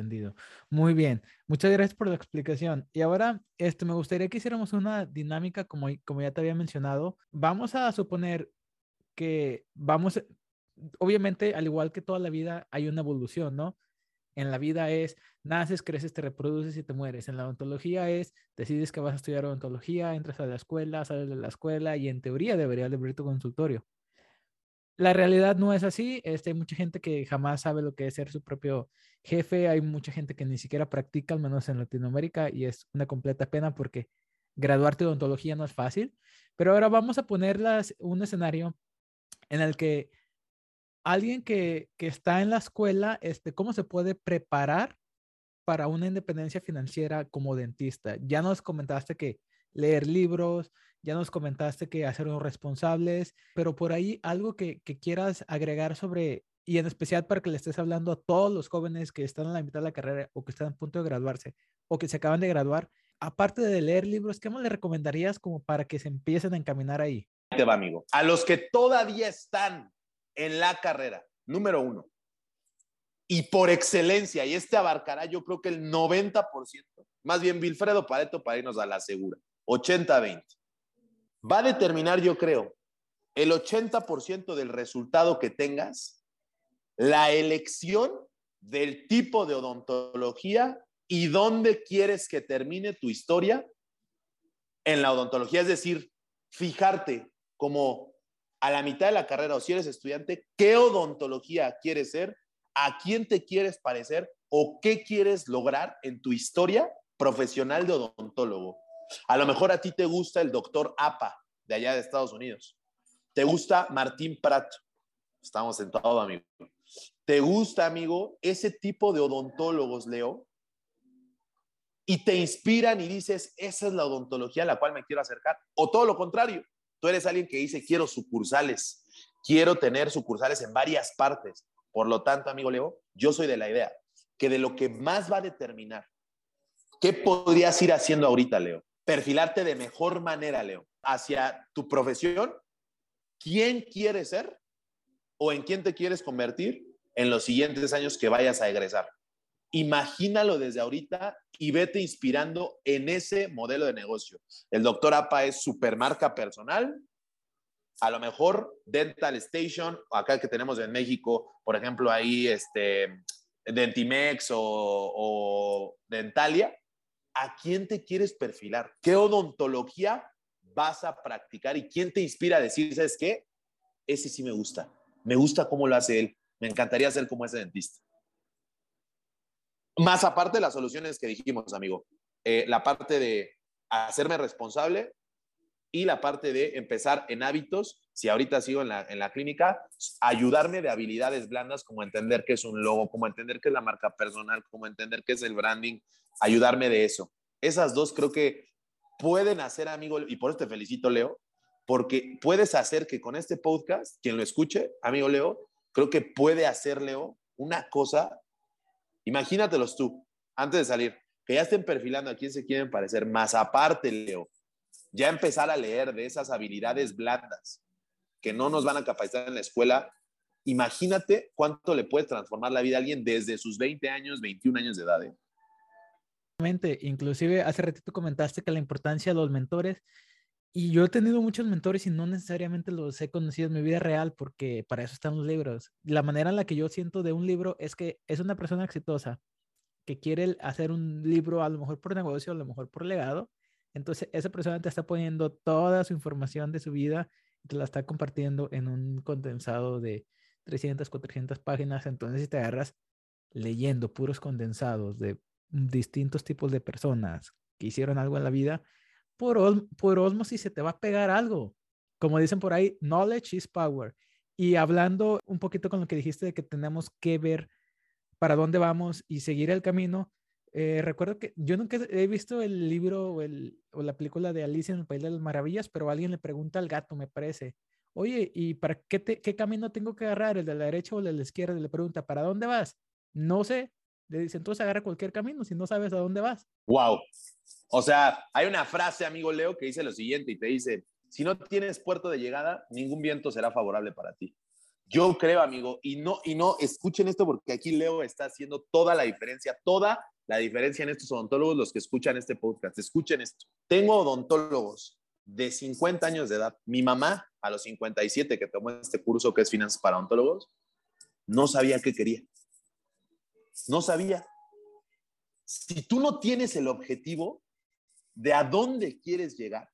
Entendido. Muy bien. Muchas gracias por la explicación. Y ahora, este, me gustaría que hiciéramos una dinámica, como, como ya te había mencionado. Vamos a suponer que vamos, obviamente, al igual que toda la vida, hay una evolución, ¿no? En la vida es, naces, creces, te reproduces y te mueres. En la odontología es, decides que vas a estudiar odontología, entras a la escuela, sales de la escuela y en teoría deberías de abrir tu consultorio. La realidad no es así. Este, hay mucha gente que jamás sabe lo que es ser su propio jefe. Hay mucha gente que ni siquiera practica, al menos en Latinoamérica, y es una completa pena porque graduarte de odontología no es fácil. Pero ahora vamos a ponerlas un escenario en el que alguien que, que está en la escuela, este, ¿cómo se puede preparar para una independencia financiera como dentista? Ya nos comentaste que leer libros, ya nos comentaste que hacernos responsables, pero por ahí algo que, quieras agregar sobre, y en especial para que le estés hablando a todos los jóvenes que están en la mitad de la carrera o que están a punto de graduarse o que se acaban de graduar, aparte de leer libros, ¿qué más le recomendarías como para que se empiecen a encaminar ahí? Te va, amigo. A los que todavía están en la carrera, número uno, y por excelencia, y este abarcará yo creo que el 90%, más bien Wilfredo Pareto para irnos a la segura, 80-20 va a determinar, yo creo, el 80% del resultado que tengas, la elección del tipo de odontología y dónde quieres que termine tu historia en la odontología. Es decir, fijarte como a la mitad de la carrera o si eres estudiante, qué odontología quieres ser, a quién te quieres parecer o qué quieres lograr en tu historia profesional de odontólogo. A lo mejor a ti te gusta el doctor APA de allá de Estados Unidos. Te gusta Martín Prato. Estamos en todo, amigo. ¿Te gusta, amigo, ese tipo de odontólogos, Leo? Y te inspiran y dices, esa es la odontología a la cual me quiero acercar. O todo lo contrario, tú eres alguien que dice, quiero sucursales, quiero tener sucursales en varias partes. Por lo tanto, amigo Leo, yo soy de la idea que de lo que más va a determinar, ¿qué podrías ir haciendo ahorita, Leo? Perfilarte de mejor manera, Leo, hacia tu profesión, quién quieres ser o en quién te quieres convertir en los siguientes años que vayas a egresar. Imagínalo desde ahorita y vete inspirando en ese modelo de negocio. El doctor APA es supermarca personal, a lo mejor Dental Station, acá que tenemos en México, por ejemplo, ahí este, Dentimex o, o Dentalia, ¿a quién te quieres perfilar? ¿Qué odontología vas a practicar y quién te inspira a decir, ¿sabes qué? Ese sí me gusta. Me gusta cómo lo hace él. Me encantaría ser como ese dentista. Más aparte de las soluciones que dijimos, amigo. Eh, la parte de hacerme responsable y la parte de empezar en hábitos, si ahorita sigo en la, en la clínica, ayudarme de habilidades blandas como entender qué es un logo, como entender qué es la marca personal, como entender qué es el branding, ayudarme de eso. Esas dos creo que pueden hacer, amigo, y por eso te felicito, Leo, porque puedes hacer que con este podcast, quien lo escuche, amigo Leo, creo que puede hacer, Leo, una cosa, imagínatelos tú, antes de salir, que ya estén perfilando a quién se quieren parecer, más aparte, Leo, ya empezar a leer de esas habilidades blandas que no nos van a capacitar en la escuela. Imagínate cuánto le puede transformar la vida a alguien desde sus 20 años, 21 años de edad. ¿eh? Inclusive hace ratito comentaste que la importancia de los mentores y yo he tenido muchos mentores y no necesariamente los he conocido en mi vida real porque para eso están los libros. La manera en la que yo siento de un libro es que es una persona exitosa que quiere hacer un libro a lo mejor por negocio, a lo mejor por legado. Entonces, esa persona te está poniendo toda su información de su vida y te la está compartiendo en un condensado de 300, 400 páginas. Entonces, si te agarras leyendo puros condensados de distintos tipos de personas que hicieron algo en la vida, por, por osmosis se te va a pegar algo. Como dicen por ahí, knowledge is power. Y hablando un poquito con lo que dijiste de que tenemos que ver para dónde vamos y seguir el camino, eh, recuerdo que yo nunca he visto el libro o, la película de Alicia en el País de las Maravillas, pero alguien le pregunta al gato, me parece, oye, ¿y para qué, qué camino tengo que agarrar? ¿El de la derecha o el de la izquierda? Le pregunta, ¿para dónde vas? No sé. Le dice, entonces agarra cualquier camino si no sabes a dónde vas. Wow. O sea, hay una frase, amigo Leo, que dice lo siguiente y te dice, si no tienes puerto de llegada, ningún viento será favorable para ti. Yo creo, amigo, y no, y no, escuchen esto porque aquí Leo está haciendo toda la diferencia, toda la diferencia en estos odontólogos, los que escuchan este podcast. Escuchen esto. Tengo odontólogos de 50 años de edad. Mi mamá, a los 57, que tomó este curso que es Finanzas para Odontólogos, no sabía qué quería. No sabía. Si tú no tienes el objetivo de a dónde quieres llegar,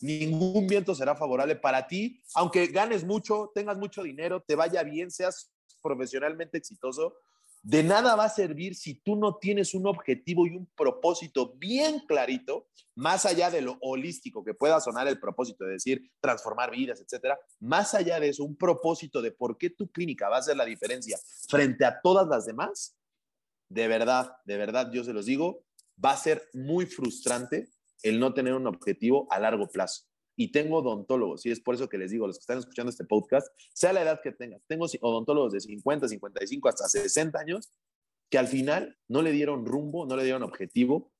ningún viento será favorable para ti, aunque ganes mucho, tengas mucho dinero, te vaya bien, seas profesionalmente exitoso, de nada va a servir si tú no tienes un objetivo y un propósito bien clarito, más allá de lo holístico que pueda sonar el propósito de decir transformar vidas, etcétera, más allá de eso, un propósito de por qué tu clínica va a hacer la diferencia frente a todas las demás, de verdad, de verdad, yo se los digo, va a ser muy frustrante el no tener un objetivo a largo plazo. Y tengo odontólogos, y es por eso que les digo, los que están escuchando este podcast, sea la edad que tengas, tengo odontólogos de 50, 55 hasta 60 años que al final no le dieron rumbo, no le dieron objetivo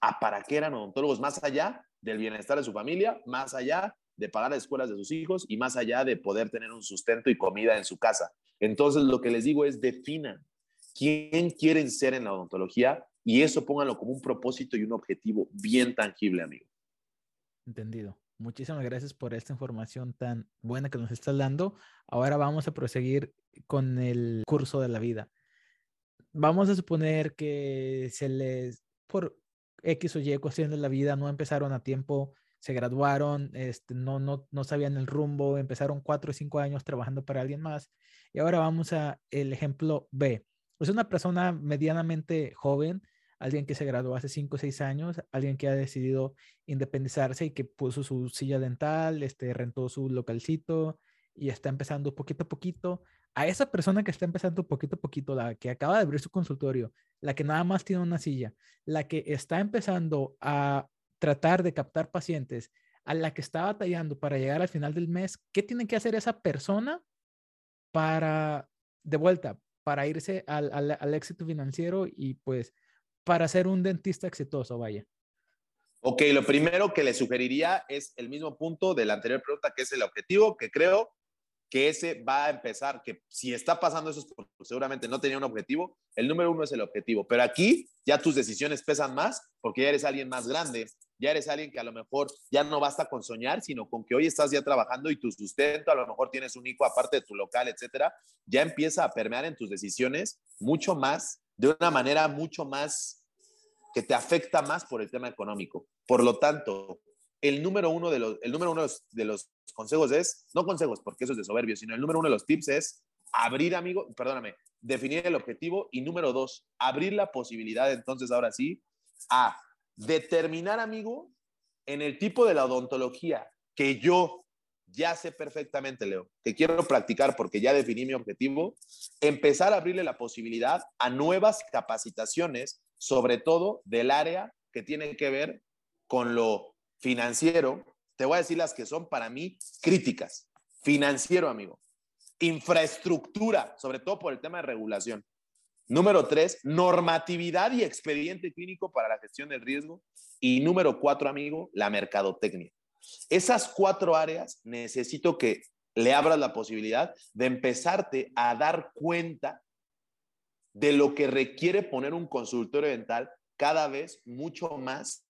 a para qué eran odontólogos, más allá del bienestar de su familia, más allá de pagar las escuelas de sus hijos y más allá de poder tener un sustento y comida en su casa. Entonces, lo que les digo es definan quién quieren ser en la odontología y eso pónganlo como un propósito y un objetivo bien tangible, amigo. Entendido. Muchísimas gracias por esta información tan buena que nos estás dando. Ahora vamos a proseguir con el curso de la vida. Vamos a suponer que se les, por X o Y cuestión de la vida, no empezaron a tiempo, se graduaron, este, no, no, no sabían el rumbo, empezaron cuatro o cinco años trabajando para alguien más. Y ahora vamos a el ejemplo B. Es una persona medianamente joven, alguien que se graduó hace 5 o 6 años, alguien que ha decidido independizarse y que puso su silla dental, este, rentó su localcito y está empezando poquito a poquito. A esa persona que está empezando poquito a poquito, la que acaba de abrir su consultorio, la que nada más tiene una silla, la que está empezando a tratar de captar pacientes, a la que está batallando para llegar al final del mes, ¿qué tiene que hacer esa persona para, de vuelta, para irse al, éxito financiero y pues para ser un dentista exitoso, vaya? Ok, lo primero que le sugeriría es el mismo punto de la anterior pregunta, que es el objetivo, que creo que ese va a empezar, que si está pasando eso, seguramente no tenía un objetivo, el número uno es el objetivo, pero aquí ya tus decisiones pesan más porque ya eres alguien más grande, ya eres alguien que a lo mejor ya no basta con soñar, sino con que hoy estás ya trabajando y tu sustento, a lo mejor tienes un hijo aparte de tu local, etcétera, ya empieza a permear en tus decisiones mucho más, de una manera mucho más que te afecta más por el tema económico. Por lo tanto, el número uno de los, el número uno de los, consejos es, no consejos porque eso es de soberbio, sino el número uno de los tips es abrir, amigo, perdóname, definir el objetivo y número dos, abrir la posibilidad entonces ahora sí a determinar, amigo, en el tipo de la odontología que yo ya sé perfectamente, Leo, que quiero practicar porque ya definí mi objetivo, empezar a abrirle la posibilidad a nuevas capacitaciones sobre todo del área que tiene que ver con lo financiero. Te voy a decir las que son para mí críticas. Financiero, amigo. Infraestructura, sobre todo por el tema de regulación. Número tres, normatividad y expediente clínico para la gestión del riesgo. Y número cuatro, amigo, la mercadotecnia. Esas cuatro áreas necesito que le abras la posibilidad de empezarte a dar cuenta de lo que requiere poner un consultorio dental cada vez mucho más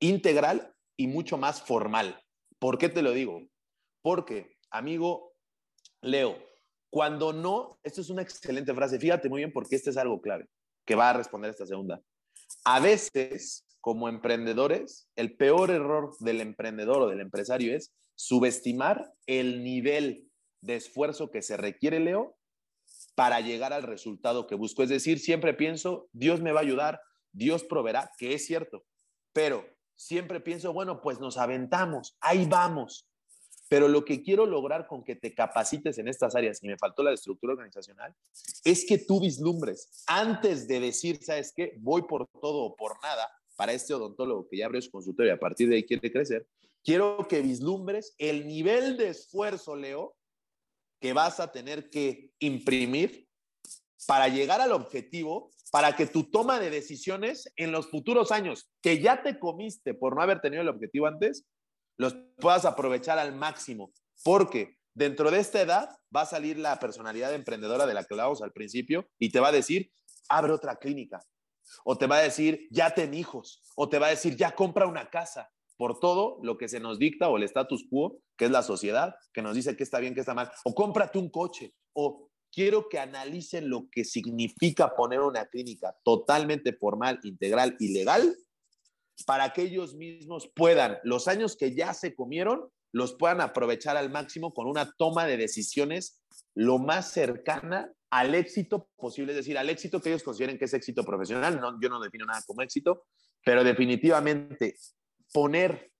integral y mucho más formal. ¿Por qué te lo digo? Porque, amigo Leo, cuando no, esto es una excelente frase, fíjate muy bien porque este es algo clave. que va a responder esta segunda. A veces, como emprendedores, el peor error del emprendedor o del empresario es subestimar el nivel de esfuerzo que se requiere, Leo, para llegar al resultado que busco. Es decir, siempre pienso, Dios me va a ayudar, Dios proveerá, que es cierto, pero siempre pienso, bueno, pues nos aventamos, ahí vamos. Pero lo que quiero lograr con que te capacites en estas áreas, y me faltó la estructura organizacional, es que tú vislumbres, antes de decir, ¿sabes qué? Voy por todo o por nada para este odontólogo que ya abrió su consultorio y a partir de ahí quiere crecer, quiero que vislumbres el nivel de esfuerzo, Leo, que vas a tener que imprimir para llegar al objetivo, para que tu toma de decisiones en los futuros años que ya te comiste por no haber tenido el objetivo antes, los puedas aprovechar al máximo. Porque dentro de esta edad va a salir la personalidad emprendedora de la que hablábamos al principio y te va a decir, abre otra clínica. O te va a decir, ya ten hijos. O te va a decir, ya compra una casa por todo lo que se nos dicta o el status quo, que es la sociedad, que nos dice que está bien, que está mal, o cómprate un coche, o quiero que analicen lo que significa poner una clínica totalmente formal, integral y legal, para que ellos mismos puedan, los años que ya se comieron, los puedan aprovechar al máximo con una toma de decisiones lo más cercana al éxito posible, es decir, al éxito que ellos consideren que es éxito profesional. No, yo no defino nada como éxito, pero definitivamente poner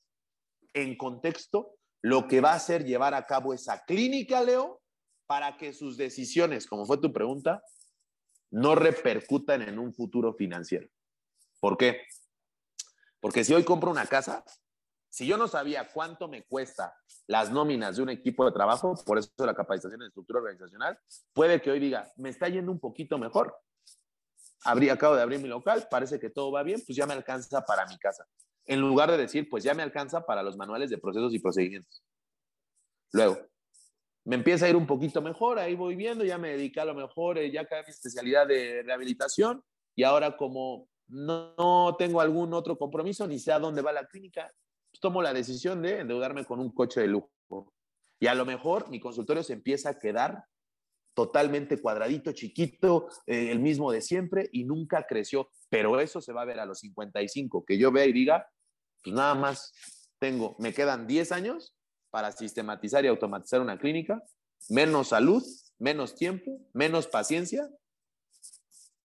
en contexto lo que va a hacer llevar a cabo esa clínica, Leo, para que sus decisiones, como fue tu pregunta, no repercutan en un futuro financiero. ¿Por qué? Porque si hoy compro una casa, si yo no sabía cuánto me cuesta las nóminas de un equipo de trabajo, por eso la capacitación en estructura organizacional, puede que hoy diga, me está yendo un poquito mejor. Abrí, acabo de abrir mi local, parece que todo va bien, pues ya me alcanza para mi casa en lugar de decir, pues ya me alcanza para los manuales de procesos y procedimientos. Luego, me empieza a ir un poquito mejor, ahí voy viendo, ya me dediqué a lo mejor, eh, ya acabé mi especialidad de rehabilitación y ahora como no, tengo algún otro compromiso ni sé a dónde va la clínica, pues tomo la decisión de endeudarme con un coche de lujo. Y a lo mejor mi consultorio se empieza a quedar totalmente cuadradito, chiquito, eh, el mismo de siempre y nunca creció. Pero eso se va a ver a los 55, que yo vea y diga, pues nada más tengo, me quedan 10 años para sistematizar y automatizar una clínica, menos salud, menos tiempo, menos paciencia,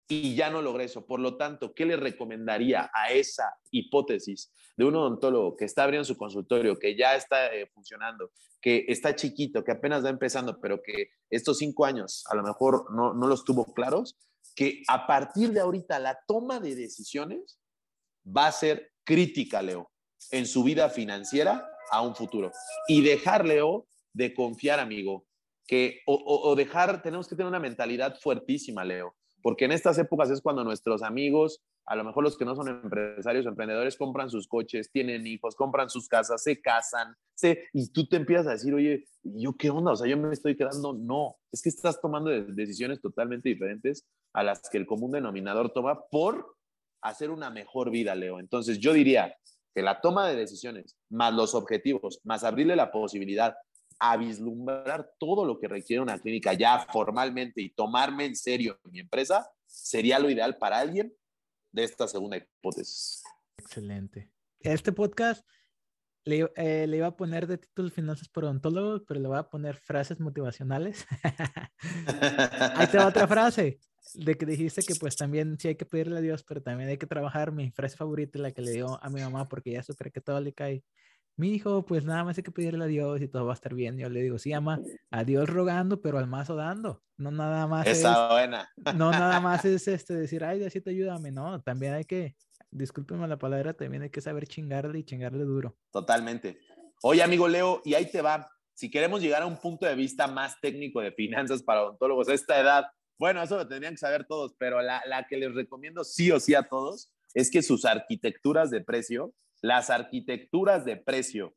y ya no logré eso. Por lo tanto, ¿qué le recomendaría a esa hipótesis de un odontólogo que está abriendo su consultorio, que ya está eh, funcionando, que está chiquito, que apenas va empezando, pero que estos cinco años a lo mejor no, no los tuvo claros? Que a partir de ahorita la toma de decisiones va a ser crítica, Leo, en su vida financiera a un futuro. Y dejar, Leo, de confiar, amigo, que, o, dejar, tenemos que tener una mentalidad fuertísima, Leo, porque en estas épocas es cuando nuestros amigos, a lo mejor los que no son empresarios o emprendedores, compran sus coches, tienen hijos, compran sus casas, se casan, se, y tú te empiezas a decir, oye, ¿yo qué onda? O sea, yo me estoy quedando, no, es que estás tomando decisiones totalmente diferentes a las que el común denominador toma por hacer una mejor vida, Leo. Entonces yo diría que la toma de decisiones, más los objetivos, más abrirle la posibilidad a vislumbrar todo lo que requiere una clínica ya formalmente y tomarme en serio mi empresa, sería lo ideal para alguien de esta segunda hipótesis. Excelente. Este podcast le, eh, le, iba a poner de título Finanzas por Odontólogos, pero le voy a poner frases motivacionales. [LAUGHS] Ahí te va otra frase de que dijiste que pues también sí hay que pedirle a Dios, pero también hay que trabajar. Mi frase favorita es la que le dio a mi mamá porque ella es súper católica y mi hijo, pues nada más hay que pedirle a Dios y todo va a estar bien. Yo le digo, sí, ama, a Dios rogando, pero al mazo dando. No nada más. Esa buena. No nada [LAUGHS] más es este decir, ay, Diosito, ayúdame. No, también hay que, discúlpeme la palabra, también hay que saber chingarle y chingarle duro. Totalmente. Oye, amigo Leo, y ahí te va. Si queremos llegar a un punto de vista más técnico de finanzas para odontólogos a esta edad, bueno, eso lo tendrían que saber todos, pero la, la que les recomiendo sí o sí a todos es que sus arquitecturas de precio, las arquitecturas de precio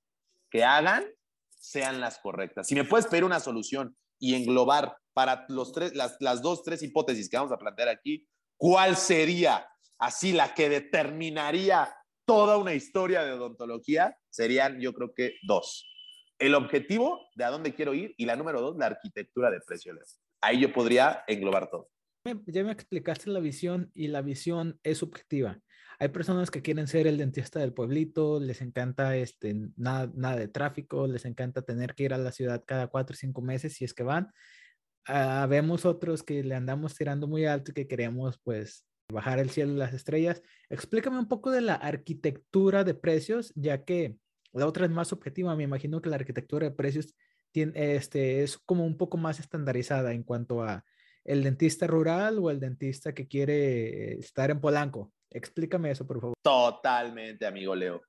que hagan sean las correctas. Si me puedes pedir una solución y englobar para los tres, las, las dos, tres hipótesis que vamos a plantear aquí, ¿cuál sería así la que determinaría toda una historia de odontología? Serían, yo creo que dos. El objetivo de a dónde quiero ir y la número dos, la arquitectura de precio. Ahí yo podría englobar todo. Ya me explicaste la visión y la visión es subjetiva. Hay personas que quieren ser el dentista del pueblito, les encanta este, nada, nada de tráfico, les encanta tener que ir a la ciudad cada cuatro o cinco meses si es que van. Ah, vemos otros que le andamos tirando muy alto y que queremos pues bajar el cielo y las estrellas. Explícame un poco de la arquitectura de precios, ya que la otra es más subjetiva. Me imagino que la arquitectura de precios tiene, este, es como un poco más estandarizada en cuanto a el dentista rural o el dentista que quiere estar en Polanco. Explícame eso, por favor. Totalmente, amigo Leo.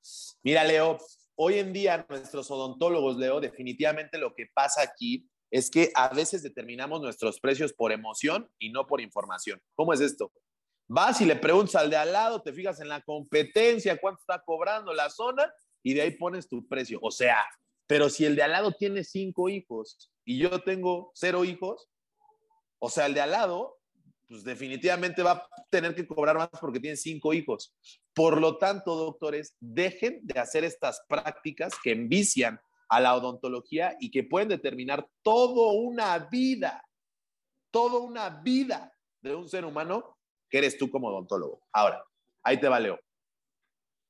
Mira, Leo, hoy en día nuestros odontólogos, Leo, definitivamente lo que pasa aquí es que a veces determinamos nuestros precios por emoción y no por información. ¿Cómo es esto? Vas y le preguntas al de al lado, te fijas en la competencia, cuánto está cobrando la zona y de ahí pones tu precio. O sea, pero si el de al lado tiene cinco hijos y yo tengo cero hijos, o sea, el de al lado, pues definitivamente va a tener que cobrar más porque tiene cinco hijos. Por lo tanto, doctores, dejen de hacer estas prácticas que envician a la odontología y que pueden determinar toda una vida, toda una vida de un ser humano que eres tú como odontólogo. Ahora, ahí te va, Leo.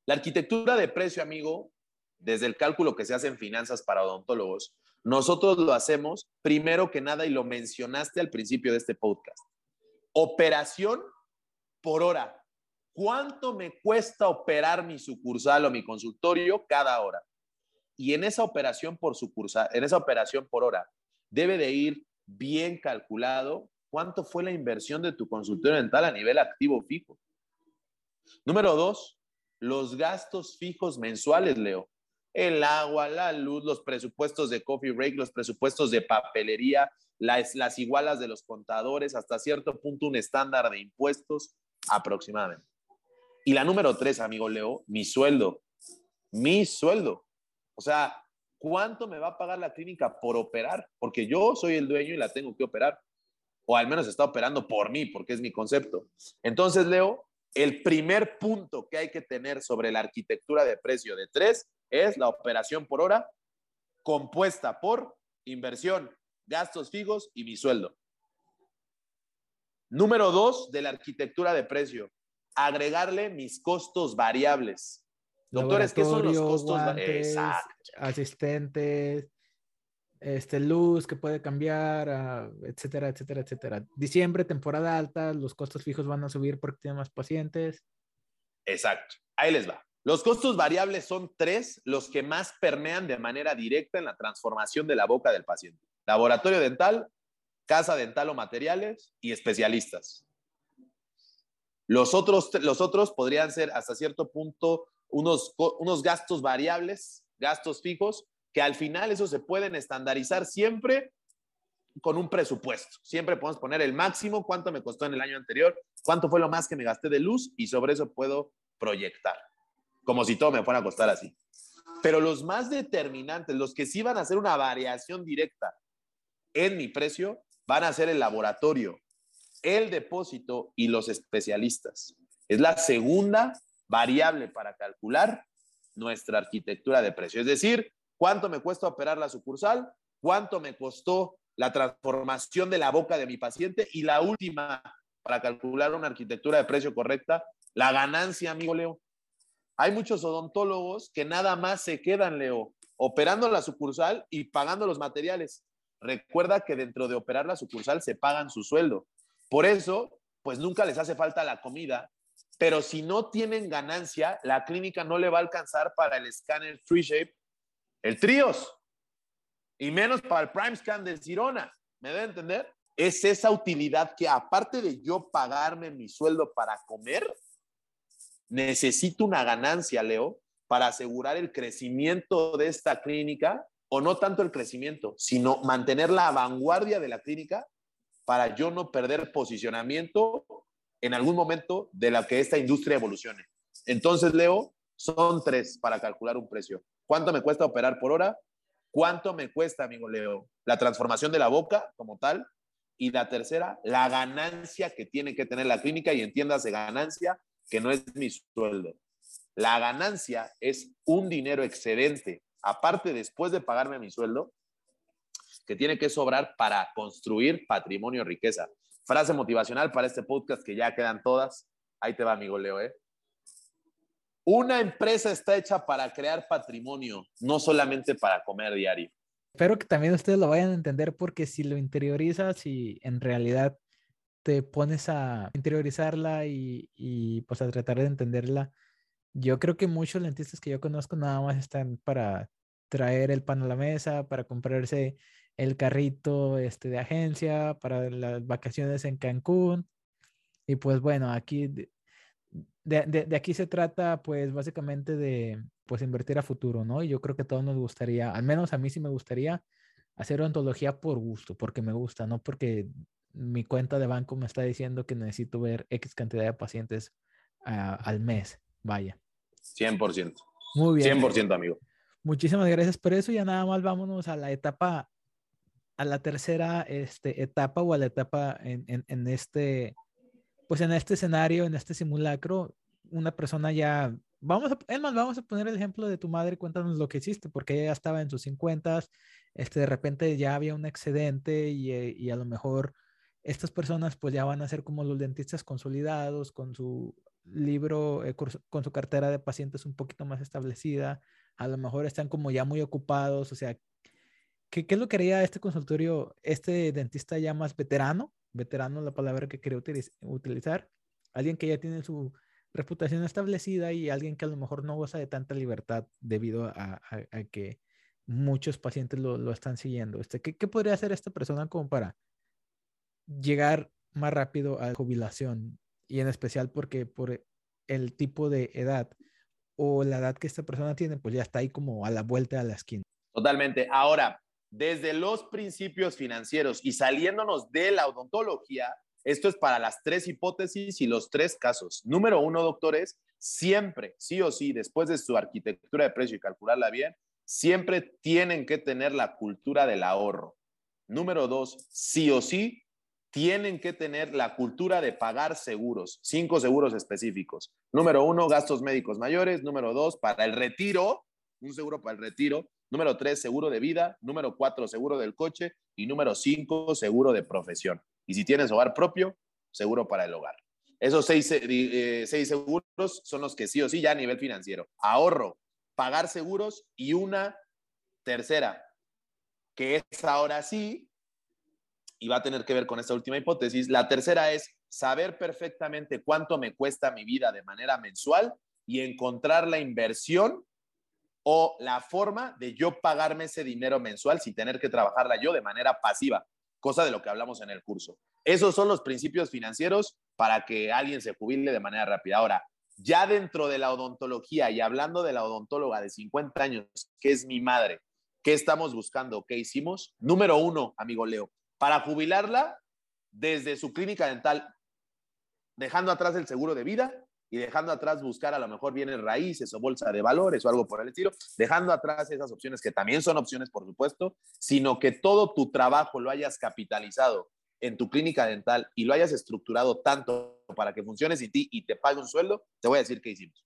La arquitectura de precio, amigo, desde el cálculo que se hace en finanzas para odontólogos, nosotros lo hacemos primero que nada y lo mencionaste al principio de este podcast. Operación por hora. ¿Cuánto me cuesta operar mi sucursal o mi consultorio cada hora? y en esa operación por sucursal, en esa operación por hora, debe de ir bien calculado cuánto fue la inversión de tu consultorio dental a nivel activo fijo. Número dos, los gastos fijos mensuales, Leo. El agua, la luz, los presupuestos de coffee break, los presupuestos de papelería, las, las igualas de los contadores, hasta cierto punto un estándar de impuestos aproximadamente. Y la número tres, amigo Leo, mi sueldo. Mi sueldo. O sea, ¿cuánto me va a pagar la clínica por operar? Porque yo soy el dueño y la tengo que operar. O al menos está operando por mí, porque es mi concepto. Entonces, Leo, el primer punto que hay que tener sobre la arquitectura de precio de tres es la operación por hora compuesta por inversión, gastos fijos y mi sueldo. Número dos de la arquitectura de precio, agregarle mis costos variables. Doctores, ¿qué son los costos? asistentes, este, luz que puede cambiar, ah, etcétera, etcétera, etcétera. Diciembre, temporada alta, los costos fijos van a subir porque tienen más pacientes. Exacto. Ahí les va. Los costos variables son tres, los que más permean de manera directa en la transformación de la boca del paciente. Laboratorio dental, casa dental o materiales y especialistas. Los otros, los otros podrían ser hasta cierto punto unos, unos gastos variables, gastos fijos, que al final eso se pueden estandarizar siempre con un presupuesto. Siempre podemos poner el máximo, cuánto me costó en el año anterior, cuánto fue lo más que me gasté de luz y sobre eso puedo proyectar, como si todo me fuera a costar así. Pero los más determinantes, los que sí van a hacer una variación directa en mi precio, van a ser el laboratorio, el depósito y los especialistas. Es la segunda variable para calcular nuestra arquitectura de precio. Es decir, cuánto me cuesta operar la sucursal, cuánto me costó la transformación de la boca de mi paciente y la última, para calcular una arquitectura de precio correcta, la ganancia, amigo Leo. Hay muchos odontólogos que nada más se quedan, Leo, operando la sucursal y pagando los materiales. Recuerda que dentro de operar la sucursal se pagan su sueldo. Por eso, pues nunca les hace falta la comida pero si no tienen ganancia, la clínica no le va a alcanzar para el escáner FreeShape, el Trios, y menos para el Prime Scan de Girona. ¿Me debe entender? Es esa utilidad que aparte de yo pagarme mi sueldo para comer, necesito una ganancia, Leo, para asegurar el crecimiento de esta clínica, o no tanto el crecimiento, sino mantener la vanguardia de la clínica para yo no perder posicionamiento en algún momento de la que esta industria evolucione. Entonces, Leo, son tres para calcular un precio. ¿Cuánto me cuesta operar por hora? ¿Cuánto me cuesta, amigo Leo, la transformación de la boca como tal? Y la tercera, la ganancia que tiene que tener la clínica y entiendas de ganancia que no es mi sueldo. La ganancia es un dinero excedente, aparte después de pagarme mi sueldo, que tiene que sobrar para construir patrimonio riqueza. Frase motivacional para este podcast que ya quedan todas. Ahí te va, amigo Leo, ¿eh? Una empresa está hecha para crear patrimonio, no solamente para comer diario. Espero que también ustedes lo vayan a entender porque si lo interiorizas y en realidad te pones a interiorizarla y, y pues a tratar de entenderla, yo creo que muchos dentistas que yo conozco nada más están para traer el pan a la mesa, para comprarse el carrito este, de agencia, para las vacaciones en Cancún. Y pues bueno, aquí de, aquí se trata pues básicamente de pues invertir a futuro, ¿no? Y yo creo que a todos nos gustaría, al menos a mí sí me gustaría hacer ontología por gusto, porque me gusta, no porque mi cuenta de banco me está diciendo que necesito ver X cantidad de pacientes ah, al mes. Vaya. 100%. Muy bien. 100%, amigo. Muchísimas gracias por eso. Ya nada más vámonos a la etapa, a la tercera este, etapa o a la etapa en, en, en este pues en este escenario, en este simulacro, una persona ya, vamos a, es más, vamos a poner el ejemplo de tu madre, cuéntanos lo que hiciste, porque ella ya estaba en sus 50, este, de repente ya había un excedente y, eh, y a lo mejor estas personas pues ya van a ser como los dentistas consolidados, con su libro, eh, con su cartera de pacientes un poquito más establecida, a lo mejor están como ya muy ocupados, o sea, ¿qué, qué es lo que haría este consultorio, este dentista ya más veterano? veterano, la palabra que quería utilizar, alguien que ya tiene su reputación establecida y alguien que a lo mejor no goza de tanta libertad debido a, que muchos pacientes lo, están siguiendo. Este, ¿qué, podría hacer esta persona como para llegar más rápido a la jubilación? Y en especial porque por el tipo de edad o la edad que esta persona tiene, pues ya está ahí como a la vuelta de la esquina. Totalmente. Ahora, desde los principios financieros y saliéndonos de la odontología, esto es para las tres hipótesis y los tres casos. Número uno, doctores, siempre, sí o sí, después de su arquitectura de precio y calcularla bien, siempre tienen que tener la cultura del ahorro. Número dos, sí o sí, tienen que tener la cultura de pagar seguros, cinco seguros específicos. Número uno, gastos médicos mayores. Número dos, para el retiro, un seguro para el retiro. Número tres, seguro de vida. Número cuatro, seguro del coche. Y número cinco, seguro de profesión. Y si tienes hogar propio, seguro para el hogar. Esos seis, eh, eh, seguros son los que sí o sí ya a nivel financiero. Ahorro, pagar seguros y una tercera, que es ahora sí, y va a tener que ver con esta última hipótesis. La tercera es saber perfectamente cuánto me cuesta mi vida de manera mensual y encontrar la inversión o la forma de yo pagarme ese dinero mensual sin tener que trabajarla yo de manera pasiva, cosa de lo que hablamos en el curso. Esos son los principios financieros para que alguien se jubile de manera rápida. Ahora, ya dentro de la odontología y hablando de la odontóloga de 50 años, que es mi madre, ¿qué estamos buscando? ¿Qué hicimos? Número uno, amigo Leo, para jubilarla desde su clínica dental, dejando atrás el seguro de vida, y dejando atrás buscar a lo mejor bienes raíces o bolsa de valores o algo por el estilo, dejando atrás esas opciones que también son opciones, por supuesto, sino que todo tu trabajo lo hayas capitalizado en tu clínica dental y lo hayas estructurado tanto para que funcione sin ti y te pague un sueldo, te voy a decir qué hicimos.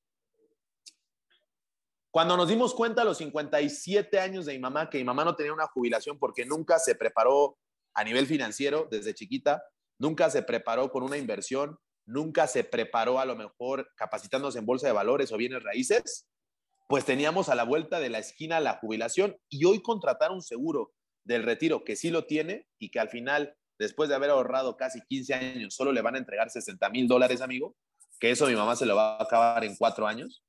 Cuando nos dimos cuenta a los 57 años de mi mamá que mi mamá no tenía una jubilación porque nunca se preparó a nivel financiero desde chiquita, nunca se preparó con una inversión, nunca se preparó a lo mejor capacitándose en bolsa de valores o bienes raíces, pues teníamos a la vuelta de la esquina la jubilación y hoy contratar un seguro del retiro que sí lo tiene y que al final, después de haber ahorrado casi 15 años, solo le van a entregar 60 mil dólares, amigo, que eso mi mamá se lo va a acabar en cuatro años,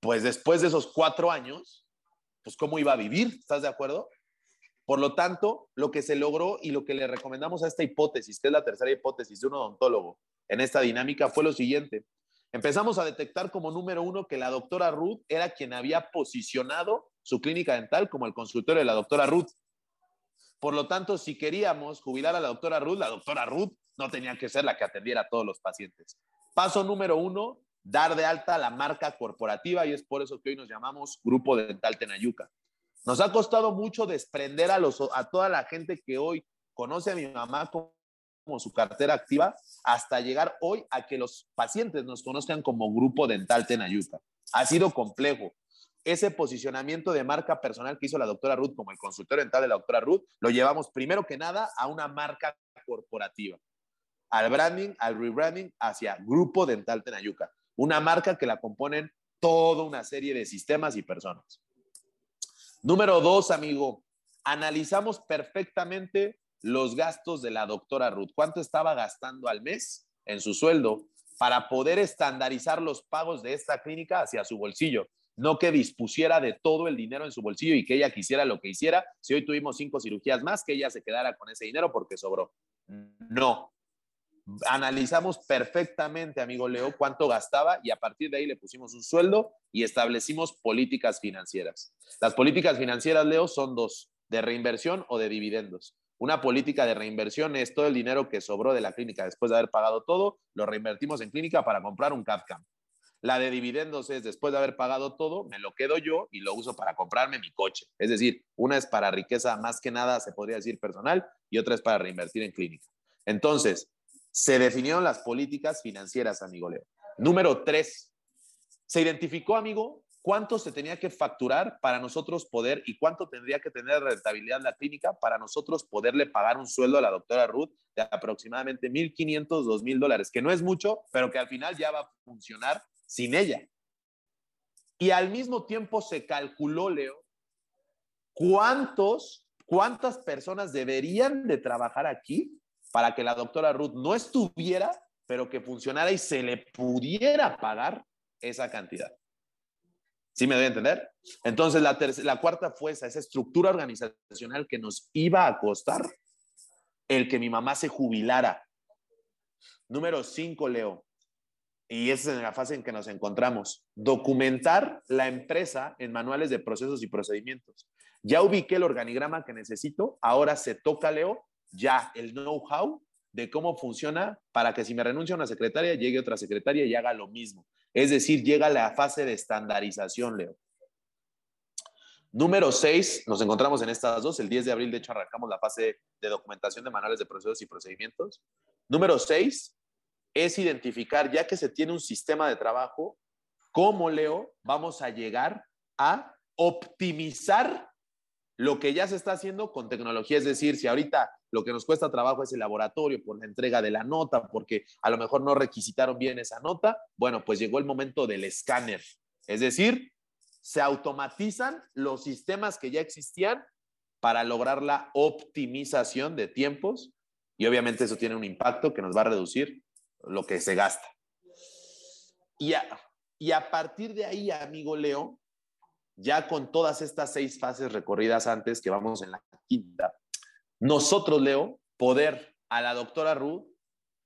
pues después de esos cuatro años, pues cómo iba a vivir, ¿estás de acuerdo? Por lo tanto, lo que se logró y lo que le recomendamos a esta hipótesis, que es la tercera hipótesis de un odontólogo, en esta dinámica fue lo siguiente. Empezamos a detectar como número uno que la doctora Ruth era quien había posicionado su clínica dental como el consultorio de la doctora Ruth. Por lo tanto, si queríamos jubilar a la doctora Ruth, la doctora Ruth no tenía que ser la que atendiera a todos los pacientes. Paso número uno, dar de alta la marca corporativa y es por eso que hoy nos llamamos Grupo Dental Tenayuca. Nos ha costado mucho desprender a, toda la gente que hoy conoce a mi mamá como su cartera activa hasta llegar hoy a que los pacientes nos conozcan como Grupo Dental Tenayuca. Ha sido complejo. Ese posicionamiento de marca personal que hizo la doctora Ruth como el consultor dental de la doctora Ruth, lo llevamos primero que nada a una marca corporativa. al branding, al rebranding hacia Grupo Dental Tenayuca, una marca que la componen toda una serie de sistemas y personas. Número dos, amigo, analizamos perfectamente los gastos de la doctora Ruth. ¿Cuánto estaba gastando al mes en su sueldo para poder estandarizar los pagos de esta clínica hacia su bolsillo? No que dispusiera de todo el dinero en su bolsillo y que ella quisiera lo que hiciera. Si hoy tuvimos cinco cirugías más, que ella se quedara con ese dinero porque sobró. No. Analizamos perfectamente, amigo Leo, cuánto gastaba y a partir de ahí le pusimos un sueldo y establecimos políticas financieras. Las políticas financieras, Leo, son dos, de reinversión o de dividendos. Una política de reinversión es todo el dinero que sobró de la clínica después de haber pagado todo, lo reinvertimos en clínica para comprar un CAD-CAM. La de dividendos es después de haber pagado todo, me lo quedo yo y lo uso para comprarme mi coche. Es decir, una es para riqueza más que nada, se podría decir personal, y otra es para reinvertir en clínica. Entonces, se definieron las políticas financieras, amigo Leo. Número tres, se identificó, amigo, cuánto se tenía que facturar para nosotros poder y cuánto tendría que tener rentabilidad la clínica para nosotros poderle pagar un sueldo a la doctora Ruth de aproximadamente 1.500, 2.000 dólares, que no es mucho, pero que al final ya va a funcionar sin ella. Y al mismo tiempo se calculó, Leo, cuántos, cuántas personas deberían de trabajar aquí para que la doctora Ruth no estuviera, pero que funcionara y se le pudiera pagar esa cantidad. ¿Sí me doy a entender? Entonces, la, la cuarta fue esa, esa estructura organizacional que nos iba a costar el que mi mamá se jubilara. Número cinco, Leo, y esa es la fase en que nos encontramos, documentar la empresa en manuales de procesos y procedimientos. Ya ubiqué el organigrama que necesito, ahora se toca, Leo, ya el know-how de cómo funciona para que si me renuncia una secretaria, llegue otra secretaria y haga lo mismo. Es decir, llega la fase de estandarización, Leo. Número 6, nos encontramos en estas dos. El 10 de abril, de hecho, arrancamos la fase de documentación de manuales de procesos y procedimientos. Número 6 es identificar, ya que se tiene un sistema de trabajo, cómo, Leo, vamos a llegar a optimizar lo que ya se está haciendo con tecnología. Es decir, si ahorita lo que nos cuesta trabajo es el laboratorio por la entrega de la nota, porque a lo mejor no requisitaron bien esa nota, bueno, pues llegó el momento del escáner. Es decir, se automatizan los sistemas que ya existían para lograr la optimización de tiempos y obviamente eso tiene un impacto que nos va a reducir lo que se gasta. Y a, y a partir de ahí, amigo Leo, ya con todas estas seis fases recorridas antes, que vamos en la quinta, nosotros, Leo, poder a la doctora Ruth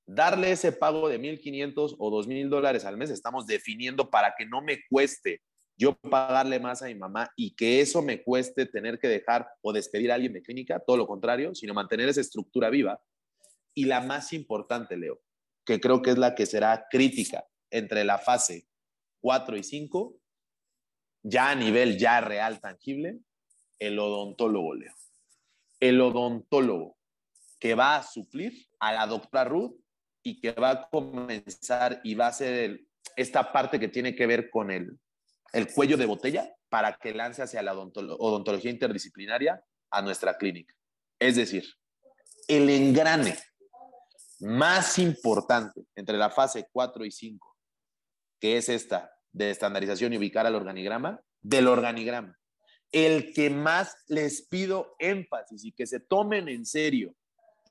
darle ese pago de 1.500 o 2.000 dólares al mes, estamos definiendo para que no me cueste yo pagarle más a mi mamá y que eso me cueste tener que dejar o despedir a alguien de clínica, todo lo contrario, sino mantener esa estructura viva. Y la más importante, Leo, que creo que es la que será crítica entre la fase 4 y 5, ya a nivel ya real, tangible, el odontólogo, Leo el odontólogo que va a suplir a la doctora Ruth y que va a comenzar y va a ser esta parte que tiene que ver con el, el cuello de botella para que lance hacia la odontología interdisciplinaria a nuestra clínica. Es decir, el engrane más importante entre la fase 4 y 5, que es esta de estandarización y ubicar al organigrama, del organigrama el que más les pido énfasis y que se tomen en serio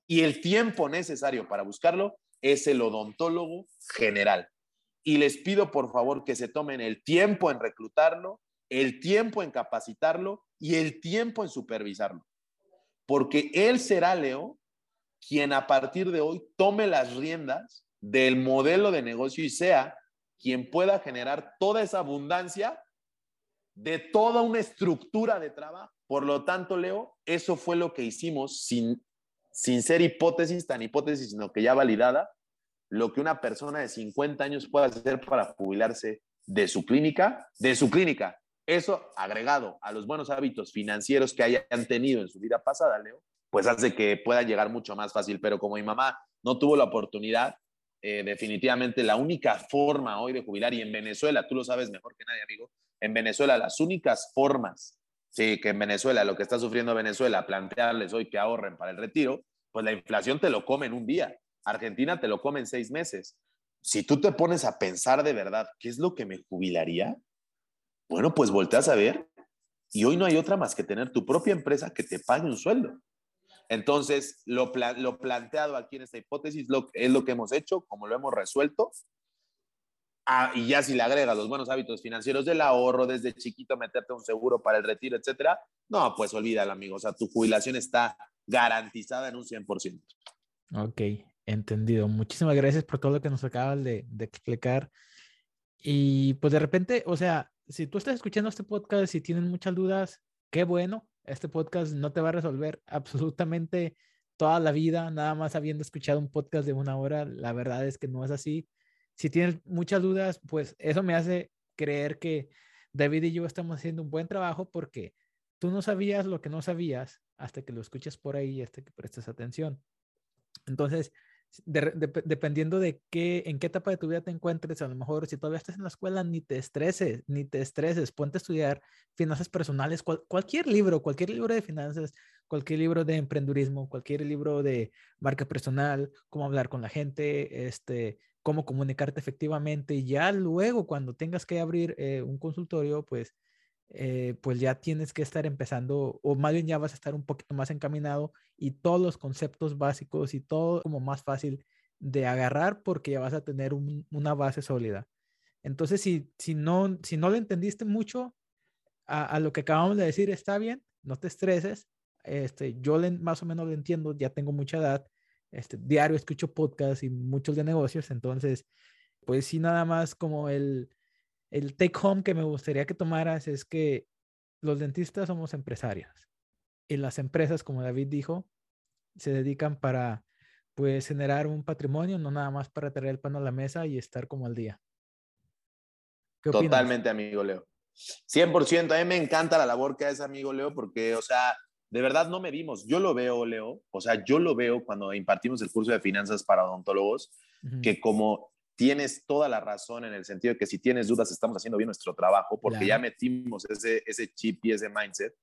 y el tiempo necesario para buscarlo es el odontólogo general. Y les pido por favor que se tomen el tiempo en reclutarlo, el tiempo en capacitarlo y el tiempo en supervisarlo. Porque él será, Leo, quien a partir de hoy tome las riendas del modelo de negocio y sea quien pueda generar toda esa abundancia de toda una estructura de trabajo. Por lo tanto, Leo, eso fue lo que hicimos sin, sin ser hipótesis, tan hipótesis, sino que ya validada, lo que una persona de 50 años puede hacer para jubilarse de su clínica, de su clínica. Eso agregado a los buenos hábitos financieros que hayan tenido en su vida pasada, Leo, pues hace que puedan llegar mucho más fácil. Pero como mi mamá no tuvo la oportunidad, eh, definitivamente la única forma hoy de jubilar, y en Venezuela, tú lo sabes mejor que nadie, amigo, en Venezuela las únicas formas, sí, que en Venezuela, lo que está sufriendo Venezuela, plantearles hoy que ahorren para el retiro, pues la inflación te lo come en un día. Argentina te lo come en seis meses. Si tú te pones a pensar de verdad, ¿qué es lo que me jubilaría? Bueno, pues volteas a ver y hoy no hay otra más que tener tu propia empresa que te pague un sueldo. Entonces, lo, lo planteado aquí en esta hipótesis es lo que hemos hecho, como lo hemos resuelto. Ah, y ya si le agregas los buenos hábitos financieros del ahorro, desde chiquito meterte un seguro para el retiro, etcétera, no, pues olvídalo, amigo. O sea, tu jubilación está garantizada en un 100%. Ok, entendido. Muchísimas gracias por todo lo que nos acabas de, de explicar. Y pues de repente, o sea, si tú estás escuchando este podcast y tienes muchas dudas, qué bueno. Este podcast no te va a resolver [LAUGHS] absolutamente toda la vida, nada más habiendo escuchado un podcast de una hora. La verdad es que no es así. Si tienes muchas dudas, pues eso me hace creer que David y yo estamos haciendo un buen trabajo porque tú no sabías lo que no sabías hasta que lo escuches por ahí hasta que prestes atención. Entonces, dependiendo de qué, en qué etapa de tu vida te encuentres, a lo mejor si todavía estás en la escuela, ni te estreses, ni te estreses, ponte a estudiar finanzas personales, cualquier libro, cualquier libro de finanzas, cualquier libro de emprendurismo, cualquier libro de marca personal, cómo hablar con la gente, este, cómo comunicarte efectivamente. Y ya luego, cuando tengas que abrir eh, un consultorio, pues eh, pues ya tienes que estar empezando, o más bien ya vas a estar un poquito más encaminado y todos los conceptos básicos y todo como más fácil de agarrar porque ya vas a tener una base sólida. Entonces, si, si, no, si no le entendiste mucho a, lo que acabamos de decir, está bien, no te estreses. Este, yo más o menos lo entiendo, ya tengo mucha edad. Este, diario escucho podcasts y muchos de negocios, entonces, pues sí, nada más como el, el take home que me gustaría que tomaras es que los dentistas somos empresarios y las empresas, como David dijo, se dedican para pues generar un patrimonio, no nada más para traer el pan a la mesa y estar como al día. Totalmente, amigo Leo. 100%, a mí me encanta la labor que hace amigo Leo porque, o sea, de verdad no medimos. Yo lo veo, Leo, o sea, yo lo veo cuando impartimos el curso de finanzas para odontólogos, que como tienes toda la razón en el sentido de que si tienes dudas estamos haciendo bien nuestro trabajo porque ya metimos ese, ese chip y ese mindset.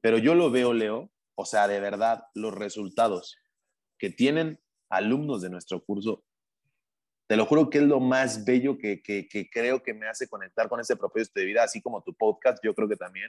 Pero yo lo veo, Leo, o sea, de verdad, los resultados que tienen alumnos de nuestro curso, te lo juro que es lo más bello que, que, creo que me hace conectar con ese propósito de vida, así como tu podcast, yo creo que también,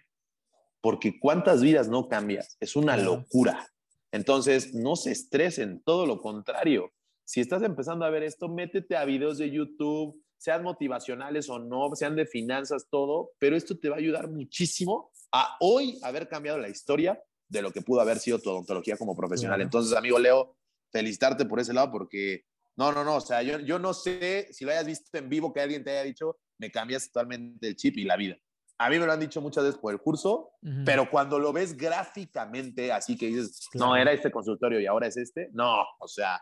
porque cuántas vidas no cambias, es una locura. Entonces, no se estresen, todo lo contrario si estás empezando a ver esto, métete a videos de YouTube, sean motivacionales o no, sean de finanzas, todo, pero esto te va a ayudar muchísimo a hoy haber cambiado la historia de lo que pudo haber sido tu odontología como profesional. Entonces, amigo Leo, felicitarte por ese lado porque, no, no, no, o sea, yo, yo no sé si lo hayas visto en vivo que alguien te haya dicho, me cambias totalmente el chip y la vida. A mí me lo han dicho muchas veces por el curso, pero cuando lo ves gráficamente, así que dices, no, era este consultorio y ahora es este, no, o sea,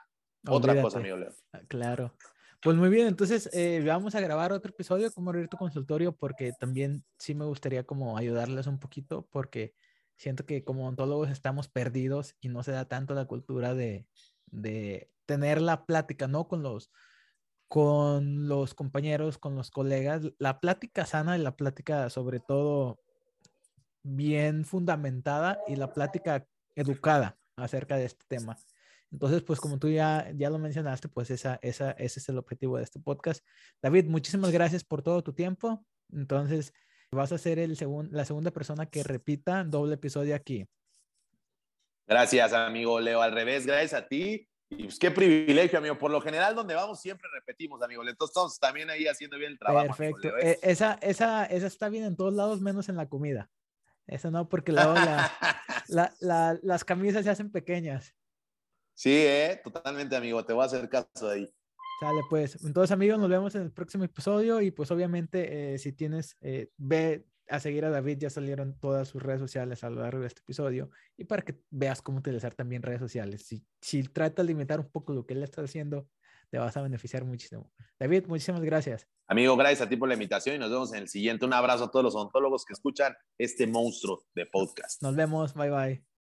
otra cosa, amigo Leo. Ah, claro. Pues muy bien, entonces eh, vamos a grabar otro episodio como abrir tu consultorio porque también sí me gustaría como ayudarles un poquito porque siento que como ontólogos estamos perdidos y no se da tanto la cultura de, de tener la plática, ¿no? Con los, con los compañeros, con los colegas, la plática sana y la plática sobre todo bien fundamentada y la plática educada acerca de este tema. Entonces, pues como tú ya, ya lo mencionaste, pues esa, esa, ese es el objetivo de este podcast. David, muchísimas gracias por todo tu tiempo. Entonces, vas a ser el la segunda persona que repita doble episodio aquí. Gracias, amigo Leo. Al revés, gracias a ti. Y pues qué privilegio, amigo. Por lo general, donde vamos siempre repetimos, amigo. Entonces, estamos también ahí haciendo bien el trabajo. Perfecto. ¿eh? E, esa, esa, esa está bien en todos lados, menos en la comida. Eso no, porque luego [LAUGHS] la, las camisas se hacen pequeñas. Sí, ¿eh? totalmente, amigo. Te voy a hacer caso ahí. Sale, pues. Entonces, amigos, nos vemos en el próximo episodio. Y pues, obviamente, eh, si tienes, eh, ve a seguir a David, ya salieron todas sus redes sociales a lo largo de este episodio. Y para que veas cómo utilizar también redes sociales. Si, si tratas de limitar un poco lo que él está haciendo, te vas a beneficiar muchísimo. David, muchísimas gracias. Amigo, gracias a ti por la invitación y nos vemos en el siguiente. Un abrazo a todos los ontólogos que escuchan este monstruo de podcast. Nos vemos. Bye, bye.